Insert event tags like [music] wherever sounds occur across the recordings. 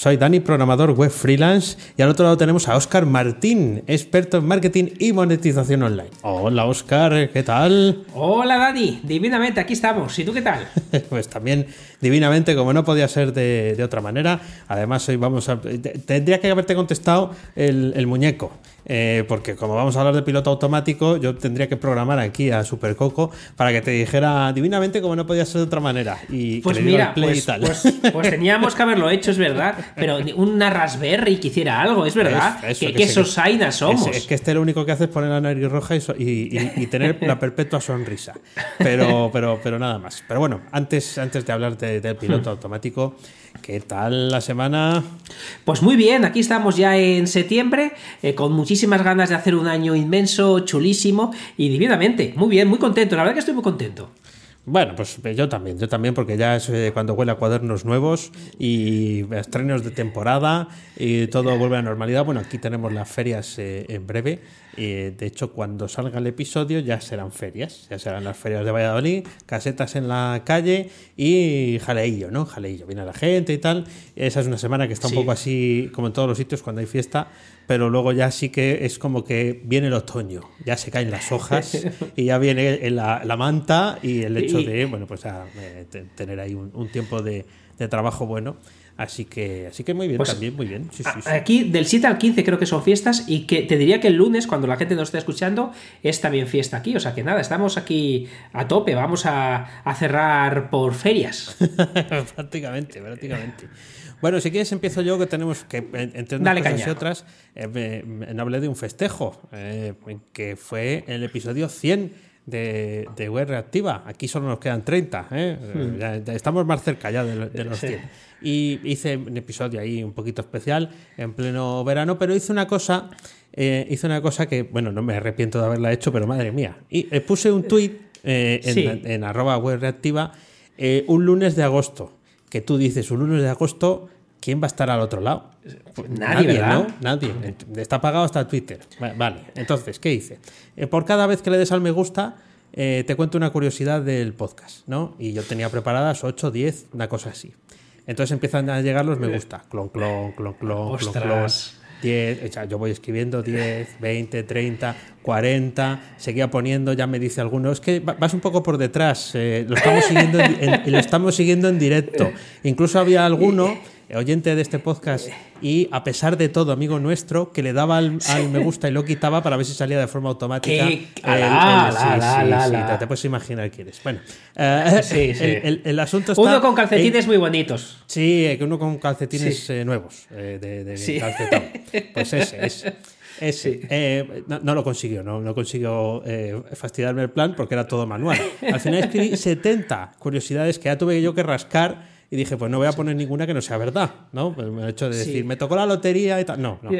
Soy Dani, programador web freelance, y al otro lado tenemos a Oscar Martín, experto en marketing y monetización online. Hola Oscar, ¿qué tal? Hola Dani, divinamente, aquí estamos. ¿Y tú qué tal? [laughs] pues también divinamente, como no podía ser de, otra manera. Además, hoy vamos a... Tendría que haberte contestado el muñeco. Eh, porque como vamos a hablar de piloto automático, yo tendría que programar aquí a Supercoco para que te dijera divinamente como no podía ser de otra manera. Y pues mira, pues, pues, pues, [laughs] teníamos que haberlo hecho, es verdad, pero una Raspberry que hiciera algo, es verdad. que, que, somos. Es, que este lo único que hace es poner la nariz roja y, tener la perpetua sonrisa. Pero, pero, pero nada más. Pero bueno, antes, antes de hablar del piloto [laughs] automático, ¿Qué tal la semana? Pues muy bien, aquí estamos ya en septiembre, eh, con muchísimas ganas de hacer un año inmenso, chulísimo y divinamente. Muy bien, muy contento, la verdad que estoy muy contento. Bueno, pues eh, yo también, yo también, porque ya es eh, cuando huele a cuadernos nuevos y estrenos de temporada y todo vuelve a la normalidad. Bueno, aquí tenemos las ferias en breve de hecho, cuando salga el episodio ya serán ferias, ya serán las ferias de Valladolid, casetas en la calle y jaleillo, ¿no? Jaleillo, viene la gente y tal. Esa es una semana que está un poco así, como en todos los sitios cuando hay fiesta, pero luego ya sí que es como que viene el otoño, ya se caen las hojas [laughs] y ya viene la, la manta y el hecho de, bueno, pues eh, tener ahí un, tiempo de, de trabajo bueno. Así que, así que muy bien, pues, también, muy bien. Aquí del 7 al 15 creo que son fiestas y que te diría que el lunes, cuando la gente nos esté escuchando, es también fiesta aquí. O sea que nada, estamos aquí a tope, vamos a, cerrar por ferias. [laughs] prácticamente, prácticamente. Bueno, si quieres empiezo yo, que tenemos que entre unas cosas y otras, eh, hablé de un festejo, eh, que fue el episodio 100 de, de web reactiva. Aquí solo nos quedan 30, ¿eh? hmm. estamos más cerca ya de, los 100. Y hice un episodio ahí un poquito especial en pleno verano, pero hice una cosa, eh, hice una cosa que, bueno, no me arrepiento de haberla hecho, pero madre mía. Y eh, puse un tweet en, en, arroba web reactiva un lunes de agosto, que tú dices un lunes de agosto ¿quién va a estar al otro lado? Pues nadie, ¿no? Nadie. Está pagado hasta Twitter. Vale, entonces, ¿qué hice? Eh, por cada vez que le des al me gusta, eh, te cuento una curiosidad del podcast, ¿no? Y yo tenía preparadas 8, 10, una cosa así. Entonces empiezan a llegar los me gusta. Clon, clon, clon, clon, clon, clon. 10, yo voy escribiendo 10, 20, 30, 40, seguía poniendo, ya me dice alguno, es que vas un poco por detrás, eh, lo, estamos siguiendo lo estamos siguiendo en directo. [laughs] Incluso había alguno oyente de este podcast y a pesar de todo, amigo nuestro, que le daba al, me gusta y lo quitaba para ver si salía de forma automática. sí, te puedes imaginar quién es. Bueno, [laughs] eh, El, asunto está. Uno con calcetines muy bonitos. Sí, que uno con calcetines eh, nuevos eh, de, de calcetón. Pues ese, ese. [laughs] Ese, no, lo consiguió, no, no consiguió fastidiarme el plan porque era todo manual. Al final escribí 70 curiosidades que ya tuve yo que rascar y dije, pues no voy a poner ninguna que no sea verdad, ¿no? Pues me he hecho de decir, me tocó la lotería y tal. No, no.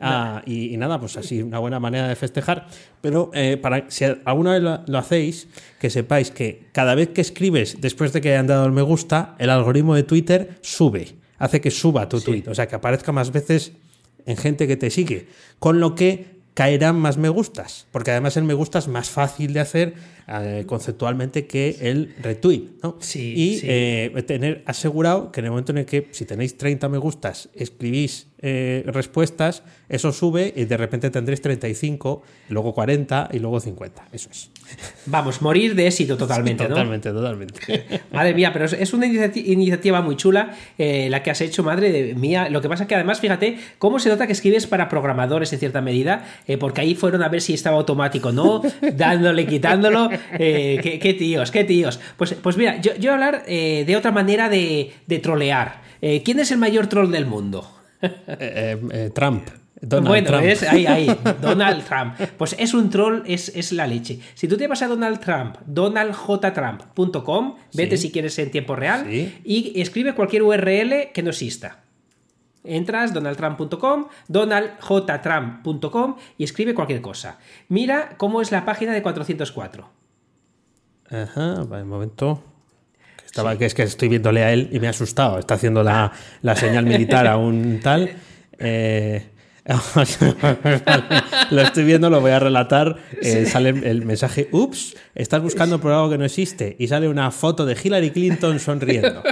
Ah, y, nada, pues así, una buena manera de festejar. Pero eh, para si alguna vez lo, hacéis, que sepáis que cada vez que escribes después de que hayan dado el me gusta, el algoritmo de Twitter sube, hace que suba tu tweet, o sea, que aparezca más veces en gente que te sigue. Con lo que caerán más me gustas, porque además el me gusta es más fácil de hacer eh, conceptualmente que el retweet. ¿no? Sí, y eh, tener asegurado que en el momento en el que si tenéis 30 me gustas, escribís eh, respuestas, eso sube y de repente tendréis 35, luego 40 y luego 50. Eso es. Vamos, morir de éxito totalmente, totalmente, Totalmente, [laughs] Madre mía, pero es una iniciativa muy chula la que has hecho, madre mía. Lo que pasa es que además, fíjate, cómo se nota que escribes para programadores en cierta medida, porque ahí fueron a ver si estaba automático, ¿no? [laughs] Dándole, quitándolo. Eh, qué, tíos, qué tíos. Pues, pues mira, yo, yo voy a hablar eh, de otra manera de, trolear. Eh, ¿Quién es el mayor troll del mundo? Trump. Donald bueno, Trump. es ahí, ahí, [laughs] Donald Trump. Pues es un troll, es, es, la leche. Si tú te vas a Donald Trump, donaldjtrump.com, vete si quieres en tiempo real y escribe cualquier URL que no exista. Entras donaldtrump.com, donaldjtrump.com y escribe cualquier cosa. Mira cómo es la página de 404. Ajá, un momento. Estaba, que es que estoy viéndole a él y me ha asustado. Está haciendo la, la señal militar a un tal. [laughs] Eh, [laughs] lo estoy viendo, lo voy a relatar. Eh, sale el mensaje, ups, estás buscando por algo que no existe. Y sale una foto de Hillary Clinton sonriendo.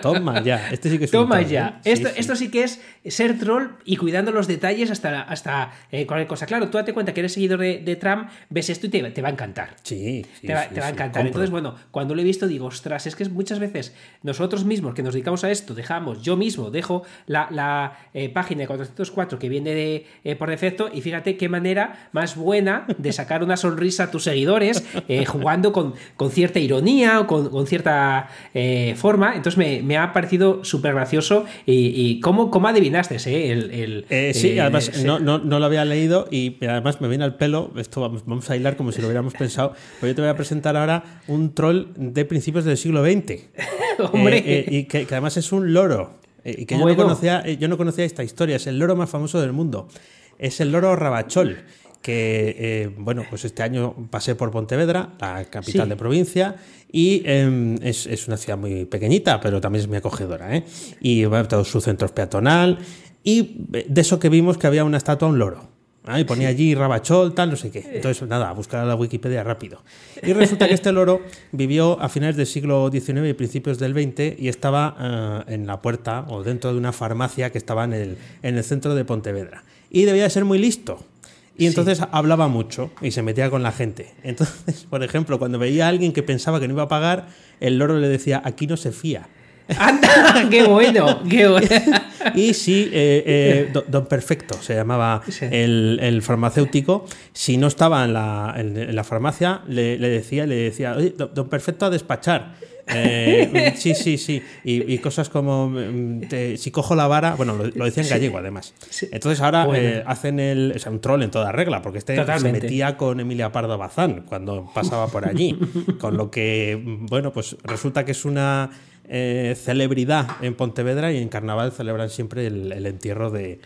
Toma ya, este sí que es Toma ya. ¿eh? esto, sí, esto sí que es ser troll y cuidando los detalles hasta, hasta eh, cualquier cosa. Claro, tú date cuenta que eres seguidor de, Trump, ves esto y te, va a encantar. Sí, te va, a encantar. Entonces, bueno, cuando lo he visto digo, ostras, es que muchas veces nosotros mismos que nos dedicamos a esto, dejamos, yo mismo dejo la, la página de 404 que viene de eh, por defecto. Y fíjate qué manera más buena de sacar una sonrisa a tus seguidores, eh, jugando con, con, cierta ironía o con, cierta eh, forma. Entonces me, ha parecido súper gracioso. ¿Y, cómo, cómo, adivinaste el, sí, además no, no, no, lo había leído y además me viene al pelo. Esto vamos, a hilar como si lo hubiéramos pensado. Pero yo te voy a presentar ahora un troll de principios del siglo XX. [laughs] Hombre. y que además es un loro. Eh, y que yo no, conocía, eh, yo no conocía esta historia, es el loro más famoso del mundo. Es el loro Rabachol, que, eh, bueno, pues este año pasé por Pontevedra, la capital de provincia, y em, es, una ciudad muy pequeñita, pero también es muy acogedora, ¿eh? Y bueno, todo su centro es peatonal, y de eso que vimos que había una estatua a un loro. Ah, y ponía allí Rabachol, tal, no sé qué. Entonces, nada, a buscar a la Wikipedia rápido. Y resulta que este loro vivió a finales del siglo XIX y principios del XX y estaba eh, en la puerta o dentro de una farmacia que estaba en el, en el centro de Pontevedra. Y debía de ser muy listo. Y entonces hablaba mucho y se metía con la gente. Entonces, [laughs] por ejemplo, cuando veía a alguien que pensaba que no iba a pagar, el loro le decía, aquí no se fía. ¡Anda! [laughs] ¡Qué bueno! ¡Qué bueno! [laughs] y sí, eh, eh, don Perfecto se llamaba el, farmacéutico. Si no estaba en la, en, la farmacia, le, decía, le decía, don Perfecto a despachar. Eh, sí, sí, sí. Y, cosas como mm, si cojo la vara, bueno, lo, decía en gallego además. Entonces ahora hacen el, o un troll en toda regla, porque este se metía con Emilia Pardo Bazán cuando pasaba por allí. [laughs] con lo que, bueno, pues resulta que es una eh, celebridad en Pontevedra y en Carnaval celebran siempre el, entierro de,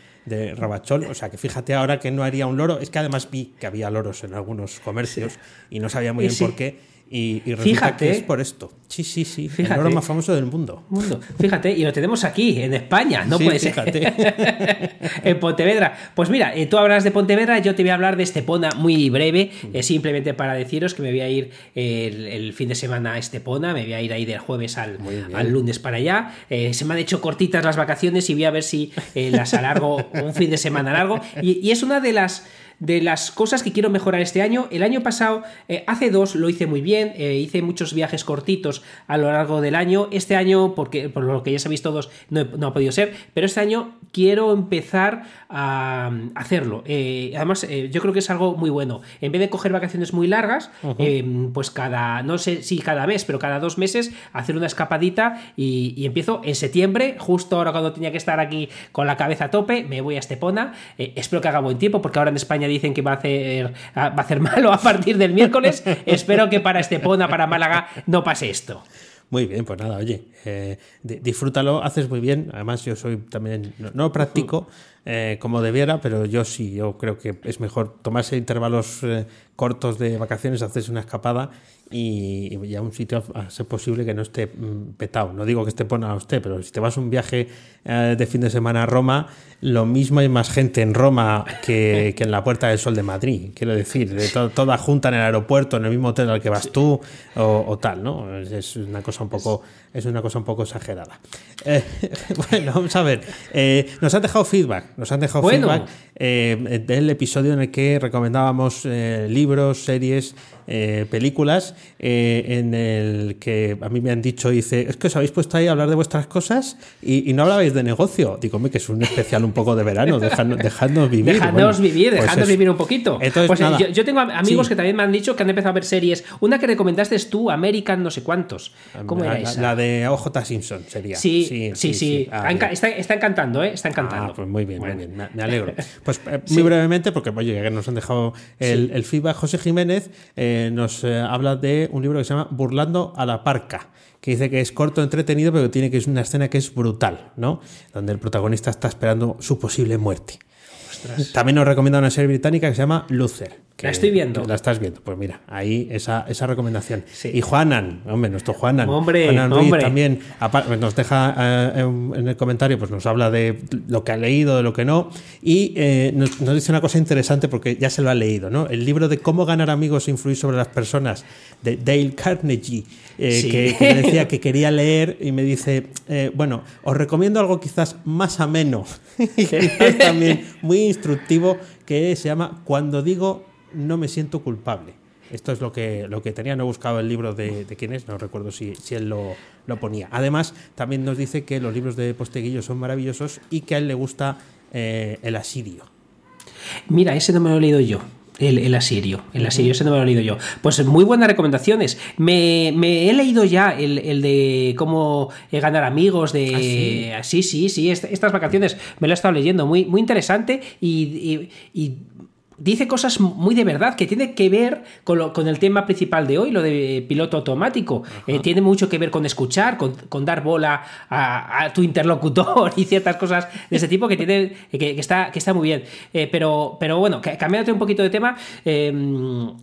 Rabachol. O sea que fíjate ahora que no haría un loro. Es que además vi que había loros en algunos comercios y no sabía muy bien por qué. Y, resulta Fíjate, que es por esto. Sí, sí, sí. Fíjate, el oro más famoso del mundo. mundo. Fíjate, y lo tenemos aquí, en España. No puede ser. [laughs] en Pontevedra. Pues mira, eh, tú hablas de Pontevedra, yo te voy a hablar de Estepona muy breve, eh, simplemente para deciros que me voy a ir el, fin de semana a Estepona, me voy a ir ahí del jueves al, al lunes para allá. Eh, se me han hecho cortitas las vacaciones y voy a ver si las alargo un fin de semana largo. y es una de las de las cosas que quiero mejorar este año. El año pasado, eh, hace dos, lo hice muy bien, eh, hice muchos viajes cortitos a lo largo del año. Este año, porque por lo que ya sabéis todos, no, no ha podido ser, pero este año quiero empezar a, hacerlo. Eh, además, yo creo que es algo muy bueno. En vez de coger vacaciones muy largas, pues cada, no sé si cada mes, pero cada dos meses, hacer una escapadita y, empiezo en septiembre, justo ahora cuando tenía que estar aquí con la cabeza a tope, me voy a Estepona. espero que haga buen tiempo, porque ahora en España dicen que va a hacer, va a hacer [laughs] malo a partir del miércoles. Espero que para Estepona, para Málaga, no pase esto. Muy bien, pues nada, oye, eh, disfrútalo, haces muy bien. Además, yo soy también, no, practico eh, como debiera, pero yo sí, yo creo que es mejor tomarse intervalos eh, cortos de vacaciones, hacerse una escapada y, y, a un sitio a ser posible que no esté mm, petado. No digo que esté a usted, pero si te vas un viaje eh, de fin de semana a Roma, lo mismo hay más gente en Roma que, que en la Puerta del Sol de Madrid. Quiero decir, de toda junta en el aeropuerto, en el mismo hotel al que vas tú o, tal, ¿no? Es, una cosa un poco, es una cosa un poco exagerada. Eh, [laughs] bueno, vamos a ver. Eh, nos han dejado feedback, nos han dejado feedback del episodio en el que recomendábamos libros, series eh, películas eh, en el que a mí me han dicho, dice, es que os habéis puesto ahí a hablar de vuestras cosas y, no hablabais de negocio. Digo, que es un especial un poco de verano, dejadnos, vivir. [laughs] Dejadnos vivir, pues dejadnos vivir un poquito. Pues, eh, yo, tengo amigos que también me han dicho que han empezado a ver series. Una que recomendaste es tú, American no sé cuántos. ¿Cómo era esa? La de OJ Simpson sería. Sí, sí, sí. Ah, está, encantando, ¿eh? Está encantando. Ah, pues muy bien, muy bien. Me, alegro. [laughs] Pues eh, muy brevemente, porque oye, que nos han dejado el, feedback, José Jiménez eh, nos eh, habla de un libro que se llama Burlando a la Parca que dice que es corto, entretenido, pero tiene que es una escena que es brutal, ¿no? Donde el protagonista está esperando su posible muerte. También nos recomienda una serie británica que se llama Luther. La estoy viendo. La estás viendo. Pues mira, ahí esa, esa recomendación. Y Juanan, hombre, nuestro Juanan. Hombre, Juanan Ruiz también nos deja eh, en, el comentario, pues nos habla de lo que ha leído, de lo que no. Y eh, nos, dice una cosa interesante porque ya se lo ha leído, ¿no? El libro de Cómo ganar amigos e influir sobre las personas de Dale Carnegie, eh, que, decía que [laughs] quería leer y me dice, bueno, os recomiendo algo quizás más ameno [laughs] y quizás también muy instructivo que se llama Cuando digo no me siento culpable. Esto es lo que, lo que tenía, no he buscado el libro de, quién es, no recuerdo si, si él lo, lo, ponía. Además, también nos dice que los libros de Posteguillo son maravillosos y que a él le gusta eh, el asirio. Mira, ese no me lo he leído yo. El, asirio, el asirio, ese no me lo he leído yo. Pues muy buenas recomendaciones. Me, he leído ya el, de cómo ganar amigos, de... ¿Ah, sí? sí, sí, estas vacaciones me lo he estado leyendo, muy, muy interesante y dice cosas muy de verdad que tiene que ver con, el tema principal de hoy, lo de piloto automático. Eh, tiene mucho que ver con escuchar, con, dar bola a, tu interlocutor [laughs] y ciertas cosas de ese tipo que tiene que, está, que está muy bien. Eh, pero, pero bueno, cambiándote un poquito de tema. Em,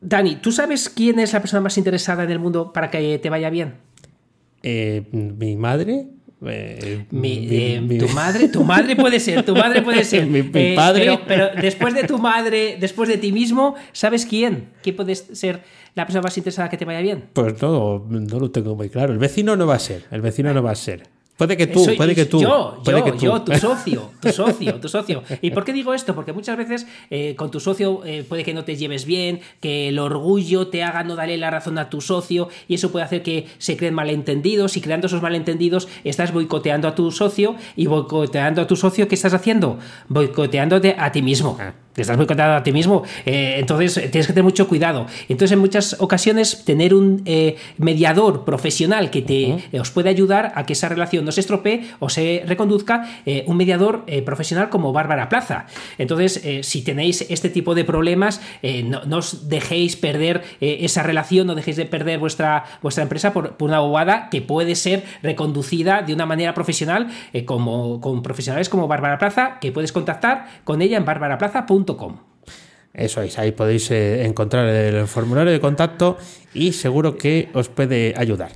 Dani, ¿tú sabes quién es la persona más interesada en el mundo para que te vaya bien? Eh, mi madre. Eh, eh, tu madre, tu madre puede ser, tu madre puede ser. [laughs] mi, eh, padre. Pero, después de tu madre, después de ti mismo, ¿sabes quién? ¿Quién puede ser la persona más interesada que te vaya bien? Pues no, no lo tengo muy claro. El vecino no va a ser, el vecino no va a ser. Puede que tú, puede que tú. Yo, yo, yo, tu socio, tu socio, tu socio. ¿Y por qué digo esto? Porque muchas veces eh, con tu socio eh, puede que no te lleves bien, que el orgullo te haga no darle la razón a tu socio y eso puede hacer que se creen malentendidos y creando esos malentendidos estás boicoteando a tu socio y boicoteando a tu socio, ¿qué estás haciendo? Boicoteándote a ti mismo. Te estás boicoteando a ti mismo. Eh, entonces tienes que tener mucho cuidado. Entonces, en muchas ocasiones, tener un eh, mediador profesional que te eh, os puede ayudar a que esa relación no se estropee o se reconduzca, un mediador profesional como Bárbara Plaza. Entonces, si tenéis este tipo de problemas, no, os dejéis perder esa relación, no dejéis de perder vuestra, vuestra empresa por, una bobada que puede ser reconducida de una manera profesional como, con profesionales como Bárbara Plaza, que puedes contactar con ella en eso es, ahí podéis eh, encontrar el formulario de contacto y seguro que os puede ayudar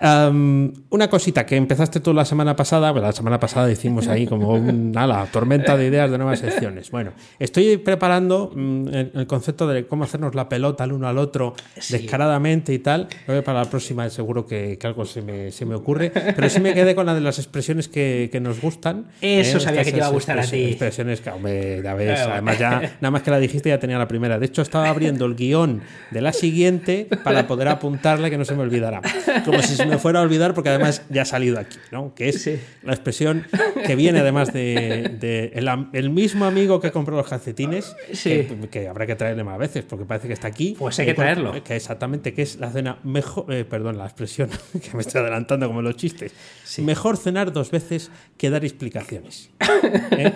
una cosita que empezaste tú la semana pasada, la semana pasada hicimos ahí como una [laughs] tormenta de ideas de nuevas secciones. Bueno, estoy preparando mm, el, concepto de cómo hacernos la pelota el uno al otro descaradamente y tal. para la próxima seguro que, algo se me, se me, ocurre, pero sí me quedé con la de las expresiones que, que nos gustan. Eso ¿eh? sabía que te iba a gustar a ti. Expresiones que, hombre, ya ves, además ya, nada más que la dijiste ya tenía la primera. De hecho, estaba abriendo el guion de la siguiente para poder apuntarle que no se me olvidara. Como si se me fuera a olvidar porque además ya ha salido aquí, ¿no? Que es la expresión que viene además de, el, mismo amigo que compró los calcetines, que, habrá que traerle más veces porque parece que está aquí. Pues hay que traerlo. Que exactamente, que es la cena mejor, eh, perdón, la expresión [laughs] que me estoy adelantando como los chistes. Mejor cenar dos veces que dar explicaciones. [laughs] ¿Eh?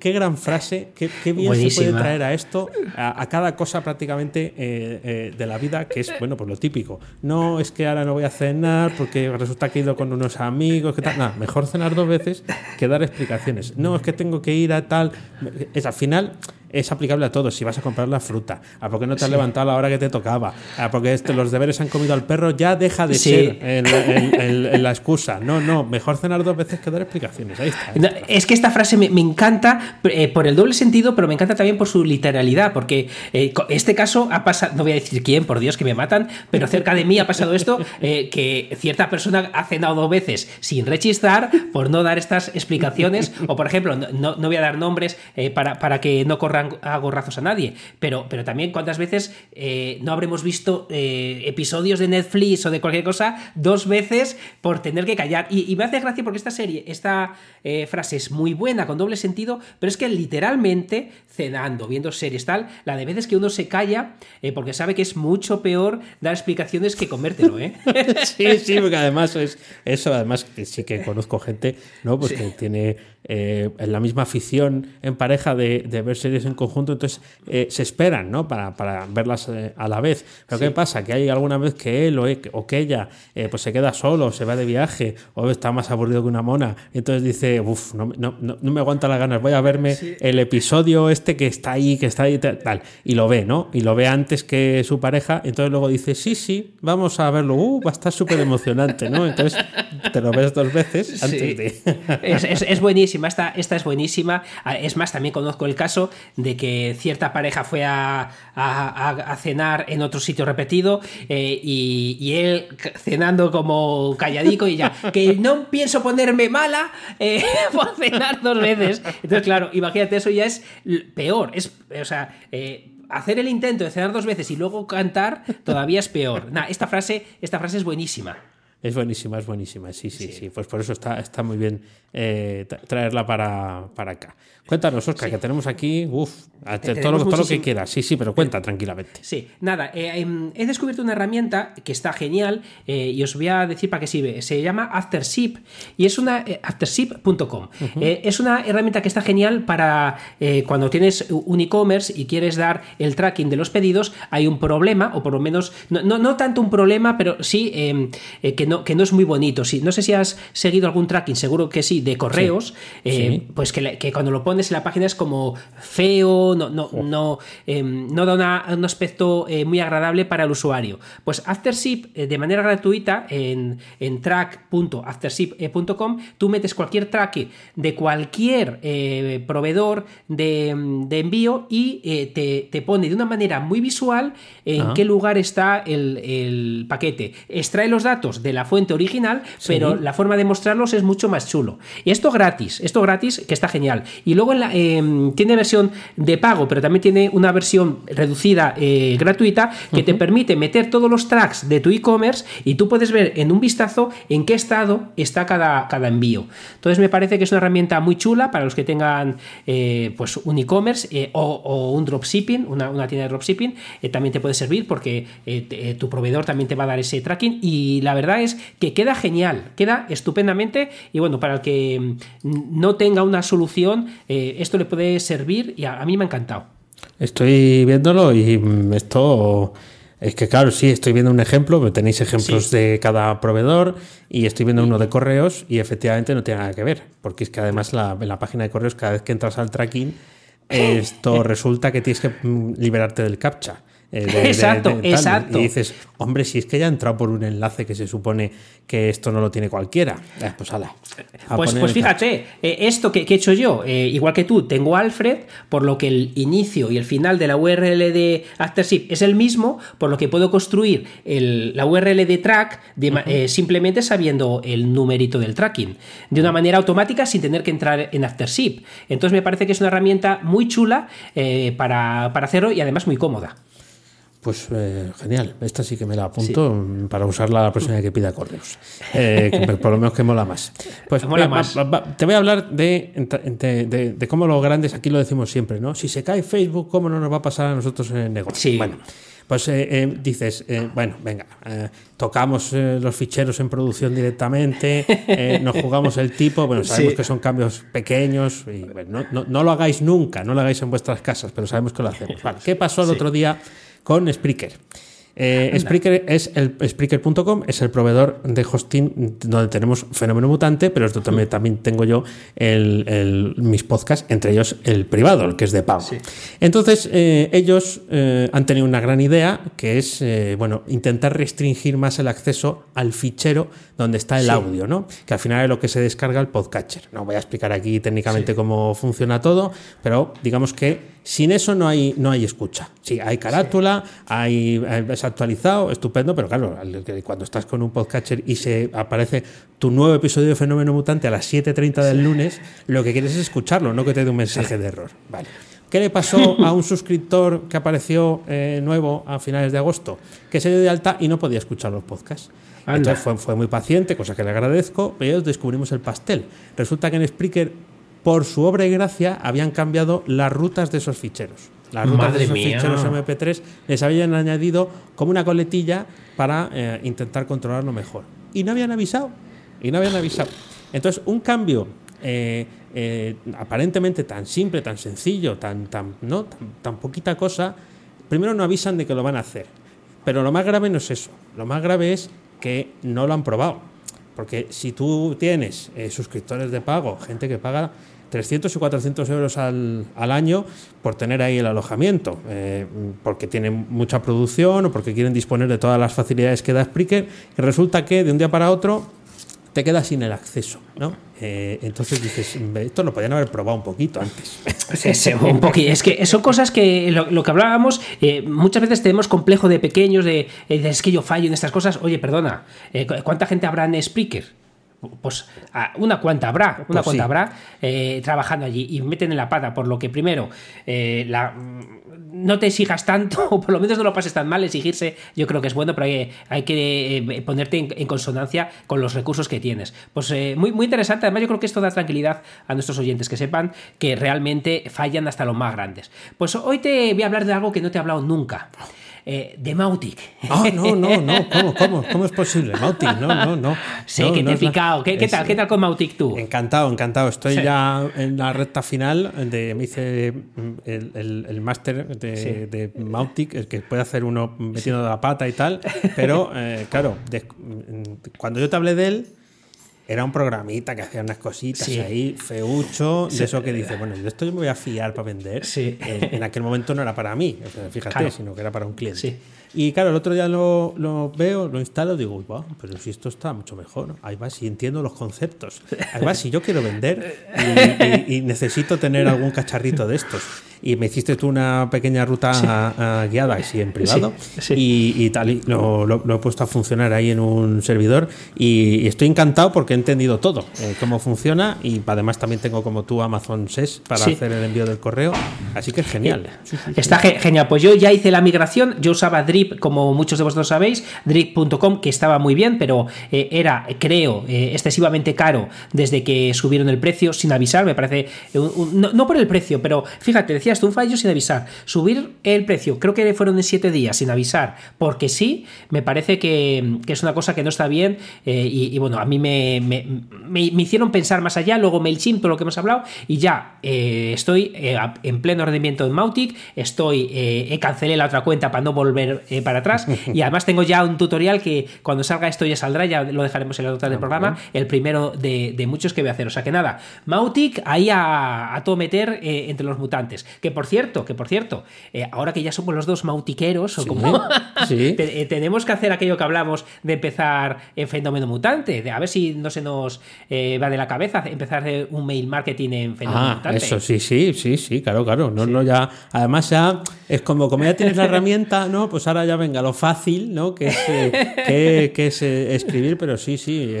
¿Qué, gran frase, qué, bien se puede traer a esto, a, cada cosa prácticamente eh, de la vida, que es, bueno, pues lo típico. No es que ahora no voy a cenar porque resulta que he ido con unos amigos, que tal. Nada, mejor cenar dos veces que dar explicaciones. No, es que tengo que ir a tal. Es al final es aplicable a todos. Si vas a comprar la fruta, a por qué no te has levantado a la hora que te tocaba, a porque este, los deberes han comido al perro, ya deja de ser el, la excusa. No, no, mejor cenar dos veces que dar explicaciones. Ahí está. es que esta frase me, encanta eh, por el doble sentido, pero me encanta también por su literalidad, porque eh, este caso ha pasado, no voy a decir quién, por Dios que me matan, pero cerca de mí ha pasado esto, eh, que cierta persona ha cenado dos veces sin rechistar por no dar estas explicaciones, o por ejemplo, no, no voy a dar nombres para, para que no corra a gorrazos a nadie, pero, pero también cuántas veces eh, no habremos visto eh, episodios de Netflix o de cualquier cosa dos veces por tener que callar. Y, me hace gracia porque esta serie, esta eh, frase es muy buena, con doble sentido, pero es que literalmente cenando, viendo series, tal, la de veces que uno se calla porque sabe que es mucho peor dar explicaciones que comértelo, ¿eh? [laughs] sí, sí, porque además es eso, además sí que conozco gente, ¿no? Pues que tiene en la misma afición en pareja de, ver series en conjunto, entonces eh, se esperan ¿no? para, para verlas eh, a la vez. Pero ¿qué pasa? Que hay alguna vez que él o, que ella pues se queda solo, se va de viaje o está más aburrido que una mona. Entonces dice, uff, no, no, no, me aguanta las ganas, voy a verme el episodio este que está ahí, que está ahí, tal. Y lo ve, ¿no? Y lo ve antes que su pareja. Entonces luego dice, sí, sí, vamos a verlo. Uh, va a estar súper emocionante, ¿no? Entonces te lo ves dos veces antes de... es, es, es buenísimo esta, esta es buenísima. Ah, es más, también conozco el caso de que cierta pareja fue a, cenar en otro sitio repetido eh, y, él cenando como calladico y ya, [laughs] que no pienso ponerme mala eh, [laughs] por cenar dos veces. Entonces, claro, imagínate, eso ya es peor. Es, o sea, eh, hacer el intento de cenar dos veces y luego cantar todavía es peor. Nah, esta frase, esta frase es buenísima. Es buenísima, es buenísima. Sí, sí, sí. Pues por eso está, está muy bien eh, traerla para, para acá. Cuéntanos, Oscar, que tenemos aquí, uff, todo, lo, que quieras. Sí, sí, pero cuenta tranquilamente. Sí, nada, eh, em, he descubierto una herramienta que está genial eh, y os voy a decir para qué sirve. Se llama Aftership y es una aftership.com. es una herramienta que está genial para cuando tienes un e-commerce y quieres dar el tracking de los pedidos, hay un problema, o por lo menos, no, no, tanto un problema, pero sí em, que, no, que no es muy bonito. Sí, no sé si has seguido algún tracking, seguro que sí, de correos, eh, pues que, cuando lo pones en la página es como feo, no, no, oh. no, em, no da un aspecto eh, muy agradable para el usuario. Pues Aftership, eh, de manera gratuita, en, en track.aftership.com, tú metes cualquier track de cualquier proveedor de, envío y te, pone de una manera muy visual en ah. qué lugar está el, paquete. Extrae los datos de la fuente original, pero la forma de mostrarlos es mucho más chulo. Y esto gratis, esto gratis que está genial. Y luego em, tiene versión de pago, pero también tiene una versión reducida eh, gratuita que te permite meter todos los tracks de tu e-commerce y tú puedes ver en un vistazo en qué estado está cada, cada envío. Entonces me parece que es una herramienta muy chula para los que tengan eh, pues un e-commerce eh, o, un dropshipping, una, una tienda de dropshipping, también te puede servir porque tu proveedor también te va a dar ese tracking y la verdad es que queda genial, queda estupendamente y bueno, para el que mm, no tenga una solución, eh, esto le puede servir y a, mí me ha encantado. Estoy viéndolo y mm, esto... Es que claro, sí, estoy viendo un ejemplo, tenéis ejemplos de cada proveedor y estoy viendo uno de correos y efectivamente no tiene nada que ver, porque es que además la, en la página de correos cada vez que entras al tracking, [coughs] esto resulta que tienes que mm, liberarte del captcha. Eh, [laughs] exacto, exacto. Y dices, hombre, si es que ya ha entrado por un enlace que se supone que esto no lo tiene cualquiera. Eh, pues ala. Pues, pues fíjate, eh, esto que, he hecho yo, igual que tú, tengo Alfred, por lo que el inicio y el final de la URL de Aftership es el mismo, por lo que puedo construir la URL de track simplemente sabiendo el numerito del tracking, de una manera automática sin tener que entrar en Aftership. Entonces me parece que es una herramienta muy chula para, para hacerlo y además muy cómoda. Pues eh, genial, esta sí que me la apunto para usarla la próxima vez que pida correos. Eh, por lo menos que mola más. Pues mola más. te voy a hablar de, de, cómo los grandes, aquí lo decimos siempre, ¿no? Si se cae Facebook, ¿cómo no nos va a pasar a nosotros en el negocio? Sí. Bueno, pues eh, dices, bueno, venga, tocamos los ficheros en producción directamente, nos jugamos el tipo, bueno, sabemos que son cambios pequeños, y, no, no, lo hagáis nunca, no lo hagáis en vuestras casas, pero sabemos que lo hacemos. [laughs] ¿Qué pasó el otro día? Con Spreaker. Eh, Spreaker es el Spreaker.com es el proveedor de hosting donde tenemos Fenómeno Mutante, pero esto también, también tengo yo el, mis podcasts, entre ellos el privado, el que es de pago. Entonces, eh, ellos eh, han tenido una gran idea que es eh, bueno, intentar restringir más el acceso al fichero donde está el audio, ¿no? Que al final es lo que se descarga el podcatcher. No voy a explicar aquí técnicamente cómo funciona todo, pero digamos que sin eso no hay, no hay escucha. Sí, hay carátula, hay, es actualizado, estupendo, pero claro, cuando estás con un podcatcher y se aparece tu nuevo episodio de Fenómeno Mutante a las 7.30 del lunes, lo que quieres es escucharlo, no que te dé un mensaje de error. Vale. ¿Qué le pasó [laughs] a un suscriptor que apareció eh, nuevo a finales de agosto? Que se dio de alta y no podía escuchar los podcasts. Entonces fue, fue, muy paciente, cosa que le agradezco, pero descubrimos el pastel. Resulta que en Spreaker, por su obra y gracia, habían cambiado las rutas de esos ficheros. Las rutas de esos ficheros MP3 les habían añadido como una coletilla para eh, intentar controlarlo mejor. Y no habían avisado. Y no habían avisado. Entonces, un cambio eh, eh, aparentemente tan simple, tan sencillo, tan, tan, ¿no? Tan, poquita cosa, primero no avisan de que lo van a hacer. Pero lo más grave no es eso. Lo más grave es que no lo han probado. Porque si tú tienes eh, suscriptores de pago, gente que paga 300 y 400 euros al, al año por tener ahí el alojamiento, porque tienen mucha producción o porque quieren disponer de todas las facilidades que da Spreaker, y resulta que de un día para otro te quedas sin el acceso, ¿no? Eh, entonces dices, esto lo podían haber probado un poquito antes. [laughs] un poquito. Es que son cosas que lo, que hablábamos, eh, muchas veces tenemos complejo de pequeños, de, es que yo fallo en estas cosas. Oye, perdona, eh, ¿cuánta gente habrá en Spreaker? Pues una cuanta habrá, una pues cuanta habrá trabajando allí y meten en la pata, por lo que primero la, no te exijas tanto, [laughs] o por lo menos no lo pases tan mal, exigirse yo creo que es bueno, pero hay, que eh, ponerte en, consonancia con los recursos que tienes. Pues eh, muy, muy interesante, además yo creo que esto da tranquilidad a nuestros oyentes, que sepan que realmente fallan hasta los más grandes. Pues hoy te voy a hablar de algo que no te he hablado nunca eh, de Mautic. Ah, no, no, no, ¿Cómo, cómo, cómo es posible? Mautic, no, no, no. Sé que te he picado. ¿Qué, tal, ¿Qué tal con Mautic tú? Encantado, encantado. Estoy ya en la recta final. De, me hice el, el, el máster de, de, Mautic, el que puede hacer uno metiendo la pata y tal. Pero, eh, claro, cuando yo te hablé de él, era un programita que hacía unas cositas ahí, feucho, de eso que dice, bueno, yo esto yo me voy a fiar para vender. En, aquel momento no era para mí, fíjate, sino que era para un cliente. Y claro, el otro día lo, lo veo, lo instalo, digo, wow, pero si esto está mucho mejor. Ahí va, si entiendo los conceptos. Ahí va, si yo quiero vender y, necesito tener algún cacharrito de estos. Y me hiciste tú una pequeña ruta guiada, así en privado, y, tal, y lo, lo, he puesto a funcionar ahí en un servidor. Y, estoy encantado porque he entendido todo, eh, cómo funciona. Y además también tengo como tú Amazon SES para hacer el envío del correo. Así que es genial. Está genial. Pues yo ya hice la migración, yo usaba Drip, como muchos de vosotros sabéis, drip.com, que estaba muy bien, pero eh, era, creo, eh, excesivamente caro desde que subieron el precio sin avisar. Me parece, no, por el precio, pero fíjate, decías tú un fallo sin avisar. Subir el precio, creo que fueron en siete días sin avisar, porque sí, me parece que, es una cosa que no está bien. Eh, y, bueno, a mí me, me, hicieron pensar más allá. Luego MailChimp, todo lo que hemos hablado, y ya estoy en pleno rendimiento en Mautic. Estoy, he cancelé la otra cuenta para no volver eh, para atrás. [laughs] Y además tengo ya un tutorial que cuando salga esto ya saldrá, ya lo dejaremos en la nota del ah, programa, el primero de, muchos que voy a hacer. O sea que nada, Mautic ahí a, todo meter eh, entre los mutantes. Que por cierto, que por cierto, eh, ahora que ya somos los dos mautiqueros, o como [laughs] tenemos que hacer aquello que hablamos de empezar en fenómeno mutante, de a ver si no se nos va de la cabeza empezar un mail marketing en fenómeno ah, mutante. Eso sí, sí, sí, sí, claro, claro. No, no, ya, además ya es como, como ya tienes la [laughs] herramienta, ¿no? Pues ahora ya venga lo fácil, ¿no? Que es, eh, que, es eh, escribir, pero sí, sí,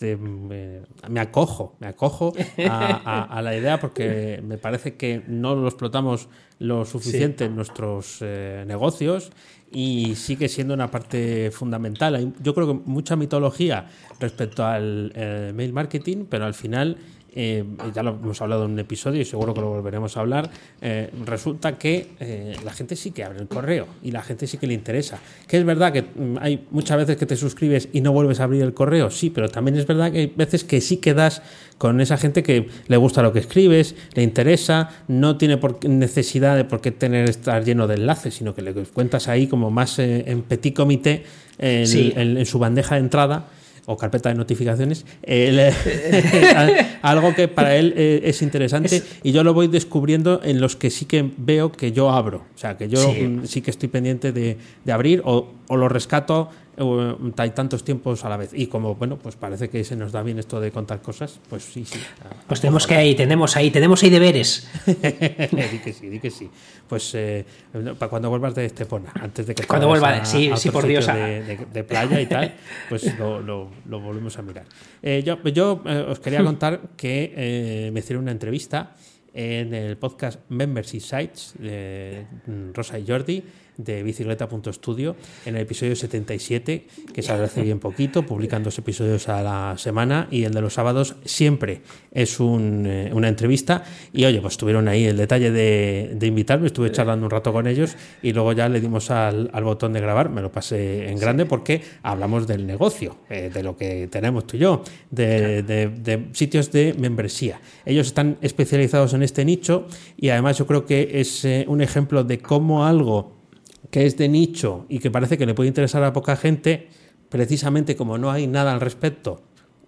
eh, este, me acojo, me acojo a, la idea porque me parece que no lo explotamos lo suficiente en nuestros negocios y sigue siendo una parte fundamental. Yo creo que mucha mitología respecto al mail marketing, pero al final eh, ya lo hemos hablado en un episodio y seguro que lo volveremos a hablar, eh, resulta que eh, la gente sí que abre el correo y la gente sí que le interesa. Que es verdad que mm, hay muchas veces que te suscribes y no vuelves a abrir el correo, sí, pero también es verdad que hay veces que sí quedas con esa gente que le gusta lo que escribes, le interesa, no tiene por necesidad de por qué tener estar lleno de enlaces, sino que le cuentas ahí como más en petit comité en su bandeja de entrada o carpeta de notificaciones, [laughs] algo que para él eh, es interesante y yo lo voy descubriendo en los que sí que veo que yo abro, o sea, que yo sí, que estoy pendiente de, de abrir o, o lo rescato hay tantos tiempos a la vez. Y como, bueno, pues parece que se nos da bien esto de contar cosas, pues sí, sí. Pues tenemos que ahí, tenemos ahí, tenemos ahí deberes. [laughs] di que sí, di que sí. Pues eh, para cuando vuelvas de Estepona, antes de que cuando vuelva, sí, sí, por Dios. De, playa y tal, [laughs] pues lo, lo, volvemos a mirar. Eh, yo yo eh, os quería [laughs] contar que me hicieron una entrevista en el podcast Members Sites de Rosa y Jordi de bicicleta.studio en el episodio 77, que sale hace bien poquito, publican dos episodios a la semana y el de los sábados siempre es un, eh, una entrevista. Y oye, pues tuvieron ahí el detalle de, de, invitarme, estuve charlando un rato con ellos y luego ya le dimos al, al botón de grabar, me lo pasé en grande porque hablamos del negocio, eh, de lo que tenemos tú y yo, de, de, de sitios de membresía. Ellos están especializados en este nicho y además yo creo que es eh, un ejemplo de cómo algo que es de nicho y que parece que le puede interesar a poca gente, precisamente como no hay nada al respecto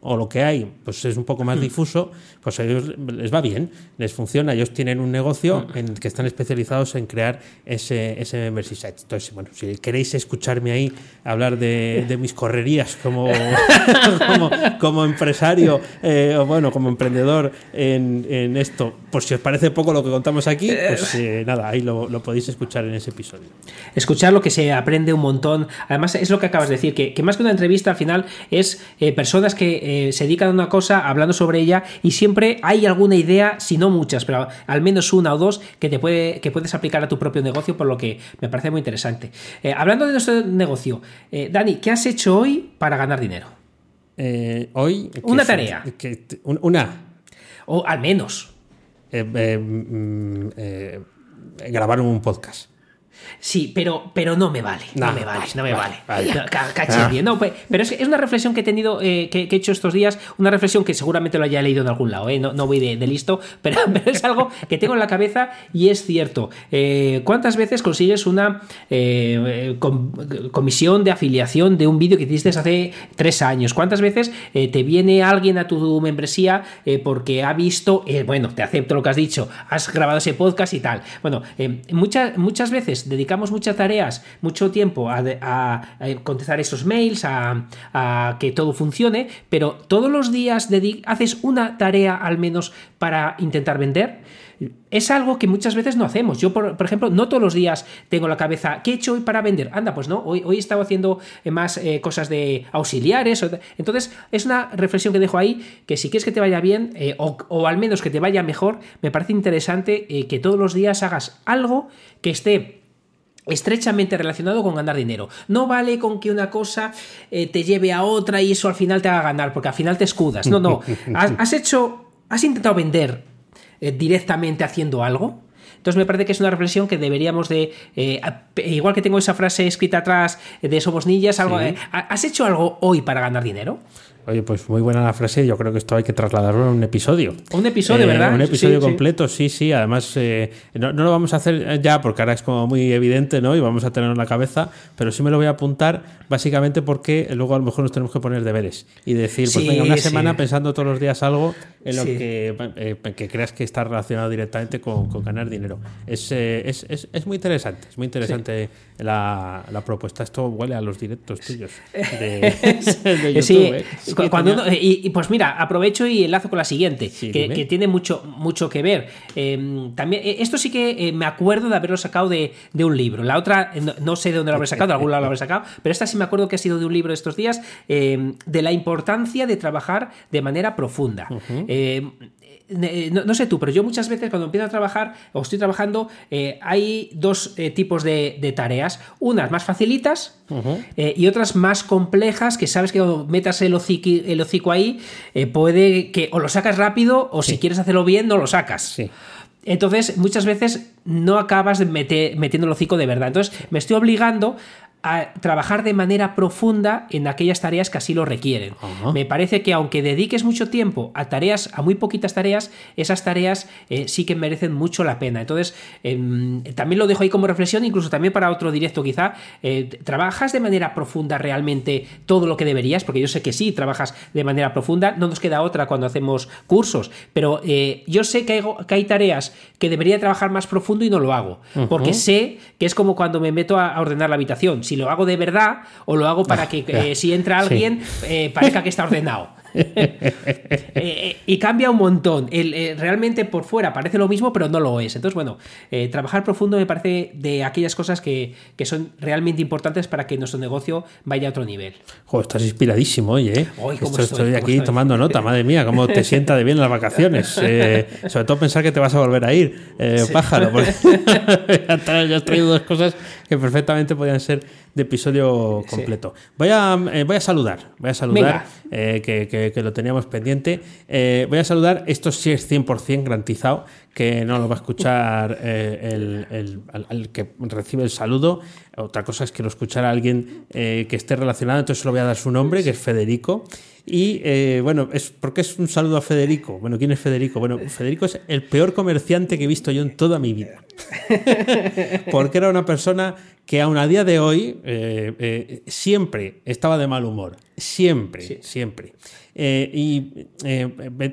o lo que hay pues es un poco más difuso, pues a ellos les va bien, les funciona. Ellos tienen un negocio en que están especializados en crear ese, ese membership site. Entonces, bueno, si queréis escucharme ahí hablar de, de mis correrías como, [laughs] como, como, empresario eh, o bueno, como emprendedor en, en, esto, por si os parece poco lo que contamos aquí, pues eh, nada, ahí lo, lo, podéis escuchar en ese episodio. Escuchar lo que se aprende un montón. Además, es lo que acabas de decir, que, que más que una entrevista al final es eh, personas que eh, se dedican a una cosa hablando sobre ella y siempre hay alguna idea, si no muchas, pero al menos una o dos que te puede, que puedes aplicar a tu propio negocio, por lo que me parece muy interesante. Eh, hablando de nuestro negocio, eh, Dani, ¿qué has hecho hoy para ganar dinero? hoy. Una tarea. Que, una. O al menos. Mm, grabar un podcast. Sí, pero, pero no me vale. No, no me vale, no me vale. vale. No, no, pero es, es, una reflexión que he tenido, eh, que, que, he hecho estos días, una reflexión que seguramente lo haya leído en algún lado, eh, no, no, voy de, de listo, [laughs] pero, pero, es algo que tengo en la cabeza y es cierto. Eh, ¿Cuántas veces consigues una com, comisión de afiliación de un vídeo que hiciste hace tres años? ¿Cuántas veces te viene alguien a tu membresía porque ha visto, bueno, te acepto lo que has dicho, has grabado ese podcast y tal? Bueno, muchas, muchas veces dedicamos muchas tareas, mucho tiempo a, contestar esos mails, a, que todo funcione, pero todos los días haces una tarea al menos para intentar vender. Es algo que muchas veces no hacemos. Yo, por, ejemplo, no todos los días tengo la cabeza, ¿qué he hecho hoy para vender? Anda, pues no, hoy, hoy he estado haciendo más eh, cosas de auxiliares. Entonces, es una reflexión que dejo ahí, que si quieres que te vaya bien, eh, o, al menos que te vaya mejor, me parece interesante eh, que todos los días hagas algo que esté estrechamente relacionado con ganar dinero. No vale con que una cosa eh, te lleve a otra y eso al final te haga ganar, porque al final te escudas. No, no. [laughs] Has, has hecho, has intentado vender eh, directamente haciendo algo. Entonces me parece que es una reflexión que deberíamos de, eh, igual que tengo esa frase escrita atrás de Somos Ninjas, algo, sí. ¿has hecho algo hoy para ganar dinero? Oye, pues muy buena la frase. Yo creo que esto hay que trasladarlo a un episodio. Un episodio, eh, ¿verdad? Un episodio sí, completo, sí, sí. Además, eh, no, no, lo vamos a hacer ya porque ahora es como muy evidente, ¿no? Y vamos a tenerlo en la cabeza, pero sí me lo voy a apuntar básicamente porque luego a lo mejor nos tenemos que poner deberes y decir, pues sí, venga, una semana pensando todos los días algo en lo que, eh, que creas que está relacionado directamente con, con ganar dinero. Es, es, es, es, muy interesante, es muy interesante la, la, propuesta. Esto huele a los directos tuyos [laughs] de, de YouTube. Cuando uno, y, y, pues mira, aprovecho y enlazo con la siguiente, sí, que, que, tiene mucho, mucho que ver. Eh, también, esto sí que eh, me acuerdo de haberlo sacado de, de un libro. La otra, no, no, sé de dónde lo habré sacado, de algún lado lo habré sacado, pero esta sí me acuerdo que ha sido de un libro de estos días, eh, de la importancia de trabajar de manera profunda. Uh -huh. No, no, sé tú, pero yo muchas veces cuando empiezo a trabajar o estoy trabajando, eh, hay dos eh, tipos de, de, tareas. Unas más facilitas uh -huh. eh, y otras más complejas que sabes que cuando metas el hocico, el hocico ahí, eh, puede que o lo sacas rápido o sí. si quieres hacerlo bien, no lo sacas. Sí. Entonces, muchas veces no acabas de meter, metiendo el hocico de verdad. Entonces, me estoy obligando a trabajar de manera profunda en aquellas tareas que así lo requieren. Uh -huh. Me parece que aunque dediques mucho tiempo a tareas, a muy poquitas tareas, esas tareas eh, sí que merecen mucho la pena. Entonces, eh, también lo dejo ahí como reflexión, incluso también para otro directo quizá. Eh, ¿Trabajas de manera profunda realmente todo lo que deberías? Porque yo sé que sí, trabajas de manera profunda. No nos queda otra cuando hacemos cursos, pero eh, yo sé que hay, que hay, tareas que debería trabajar más profundo y no lo hago. Uh -huh. Porque sé que es como cuando me meto a ordenar la habitación. Si lo hago de verdad o lo hago para que [laughs] eh, si entra alguien sí. eh, parezca que está ordenado. [laughs] Eh, y cambia un montón. El, realmente por fuera parece lo mismo, pero no lo es. Entonces, bueno, trabajar profundo me parece de aquellas cosas que, son realmente importantes para que nuestro negocio vaya a otro nivel. Joder, estás inspiradísimo, oye. ¿eh? estoy, aquí tomando nota, madre mía, cómo te [laughs] sienta de bien las vacaciones. sobre todo pensar que te vas a volver a ir, pájaro. Porque [laughs] ya has traído dos cosas que perfectamente podían ser de episodio completo. Voy a, eh, voy a saludar, voy a saludar, eh, que, lo teníamos pendiente. Eh, voy a saludar, esto sí es 100% garantizado, que no lo va a escuchar [laughs] el, el, que recibe el saludo. Otra cosa es que lo escuchara alguien que esté relacionado, entonces lo voy a dar su nombre, que es Federico. Y bueno, es porque es un saludo a Federico. Bueno, ¿quién es Federico? Bueno, Federico es el peor comerciante que he visto yo en toda mi vida. [laughs] porque era una persona que aún a día de hoy eh, eh, siempre estaba de mal humor. Siempre, siempre. Eh, y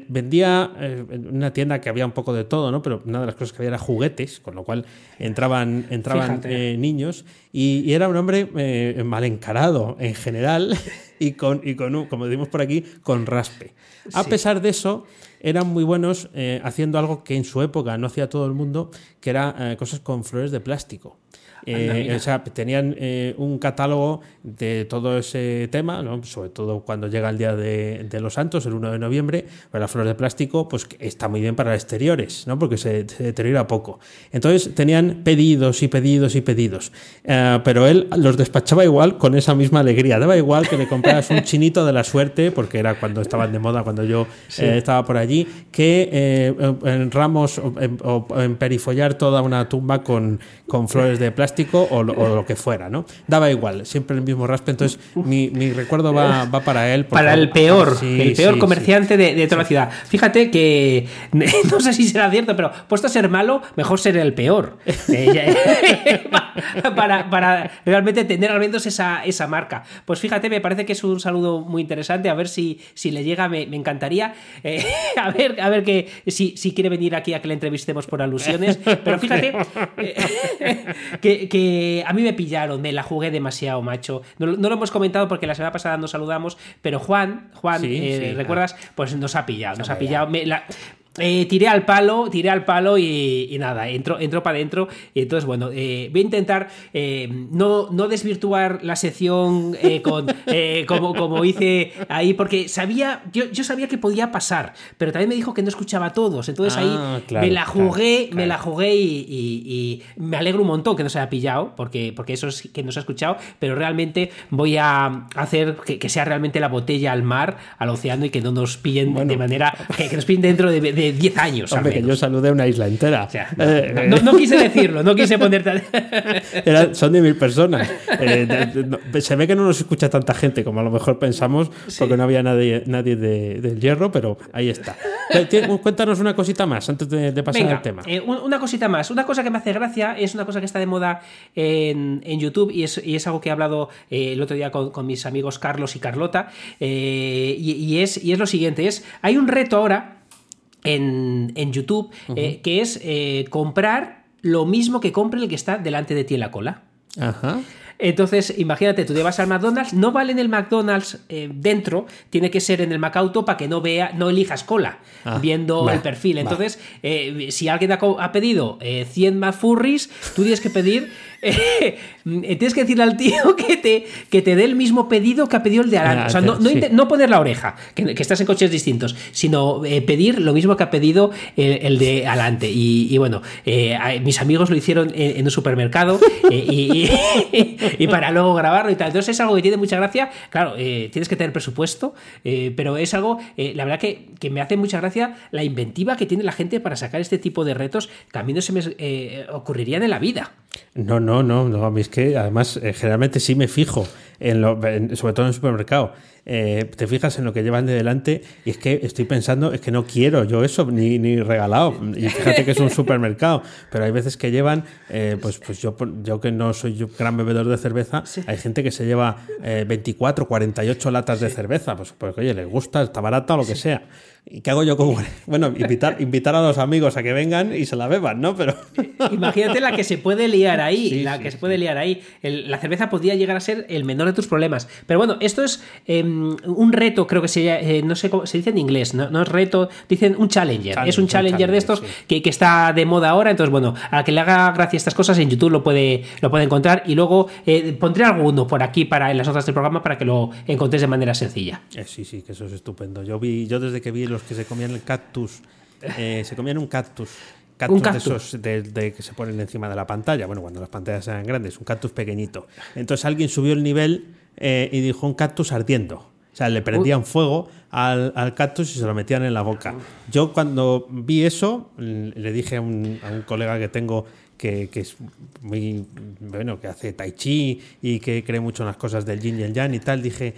vendía en una tienda que había un poco de todo, ¿no? Pero una de las cosas que había era juguetes, con lo cual entraban, entraban niños. Y, era un hombre mal encarado en general [laughs] y con, y con como decimos por aquí, con raspe. A pesar de eso, eran muy buenos haciendo algo que en su época no hacía todo el mundo, que era cosas con flores de plástico. Eh, o sea, tenían eh, un catálogo de todo ese tema, ¿no? sobre todo cuando llega el Día de, los Santos, el 1 de noviembre, pues las flores de plástico pues está muy bien para exteriores, ¿no? porque se, deteriora poco. Entonces tenían pedidos y pedidos y pedidos, eh, pero él los despachaba igual con esa misma alegría. Daba igual que le compraras un chinito de la suerte, porque era cuando estaban de moda, cuando yo estaba por allí, que en ramos o en, perifollar toda una tumba con, con flores de plástico o lo, que fuera, ¿no? Daba igual, siempre el mismo raspe. Entonces, mi, recuerdo va, para él. Para el peor, el peor comerciante de, toda la ciudad. Fíjate que, [laughs] no sé si será cierto, pero puesto a ser malo, mejor ser el peor. [laughs] Eh, [laughs] para, realmente tener al menos esa, esa marca. Pues fíjate, me parece que es un saludo muy interesante. A ver si, si le llega, me, encantaría. Eh, a ver, a ver que, si, si quiere venir aquí a que le entrevistemos por alusiones. Pero fíjate eh, que, que, a mí me pillaron, me la jugué demasiado, macho. No, lo hemos comentado porque la semana pasada nos saludamos, pero Juan, Juan, eh, ¿recuerdas? Pues nos ha pillado, nos ha pillado. Eh, tiré al palo, tiré al palo y, nada, entró, entró para adentro. Y entonces, bueno, eh, voy a intentar eh, no, no, desvirtuar la sección con, como, como hice ahí, porque sabía, yo, yo, sabía que podía pasar, pero también me dijo que no escuchaba a todos. Entonces ahí ah, me la jugué, me la jugué y, me alegro un montón que no se haya pillado, porque, porque eso es que no se ha escuchado, pero realmente voy a hacer que, sea realmente la botella al mar, al océano y que no nos pillen de manera, que, nos pillen dentro de 10 años. Hombre, que yo saludé una isla entera. Eh, no, quise decirlo, no quise ponerte. [laughs] son de mil personas. Eh, se ve que no nos escucha tanta gente como a lo mejor pensamos, porque no había nadie, nadie del hierro, pero ahí está. Cuéntanos una cosita más antes de, pasar al tema. Eh, una cosita más. Una cosa que me hace gracia es una cosa que está de moda en, YouTube y es, algo que he hablado el otro día con, mis amigos Carlos y Carlota. y, es, y es lo siguiente: es hay un reto ahora en, YouTube, eh, que es eh, comprar lo mismo que compre el que está delante de ti en la cola. Ajá. Entonces, imagínate, tú te vas al McDonald's, no vale en el McDonald's eh, dentro, tiene que ser en el MacAuto para que no vea, no elijas cola, ah, viendo el perfil. Entonces, si alguien ha, pedido 100 McFurries, tú tienes que pedir [laughs] eh, tienes que decirle al tío [laughs] que te, que te dé el mismo pedido que ha pedido el de adelante. o sea, no, poner la oreja, que, estás en coches distintos, sino eh, pedir lo mismo que ha pedido el, de adelante. Y, bueno, eh, mis amigos lo hicieron en, un supermercado y, [laughs] para luego grabarlo y tal. Entonces es algo que tiene mucha gracia. Claro, tienes que tener presupuesto, pero es algo, la verdad que, que, me hace mucha gracia la inventiva que tiene la gente para sacar este tipo de retos que a mí no se me ocurrirían en la vida. No, no, no, no, a mí es que además eh, generalmente sí me fijo, en lo, sobre todo en el supermercado. Eh, te fijas en lo que llevan de delante y es que estoy pensando, es que no quiero yo eso ni, ni regalado. Y fíjate que es un supermercado, pero hay veces que llevan, eh, pues, pues yo, yo que no soy gran bebedor de cerveza, hay gente que se lleva 24, 48 latas de cerveza, pues porque oye, les gusta, está barata o lo que sea. ¿Y qué hago yo con.? [laughs] Bueno, invitar, invitar a los amigos a que vengan y se la beban, ¿no? Pero. [laughs] Imagínate la que se puede liar ahí. la que se puede liar ahí. la cerveza podría llegar a ser el menor de tus problemas. Pero bueno, esto es. Em, un reto, creo que se, no sé cómo se dice en inglés, no, es reto, dicen un challenger. es un challenger, de estos que, está de moda ahora. Entonces, bueno, a que le haga gracia estas cosas en YouTube lo puede, lo puede encontrar. Y luego pondré alguno por aquí para en las notas del programa para que lo encontréis de manera sencilla. sí, sí, que eso es estupendo. Yo vi, yo desde que vi los que se comían el cactus, se comían un cactus un cactus. de esos de, que se ponen encima de la pantalla. Bueno, cuando las pantallas eran grandes, un cactus pequeñito. Entonces alguien subió el nivel eh, y dijo un cactus ardiendo. O sea, le prendían fuego al, al, cactus y se lo metían en la boca. Yo cuando vi eso, le dije a un, a un colega que tengo que, que, es muy, bueno, que hace tai chi y que cree mucho en las cosas del yin y el yang y tal, dije,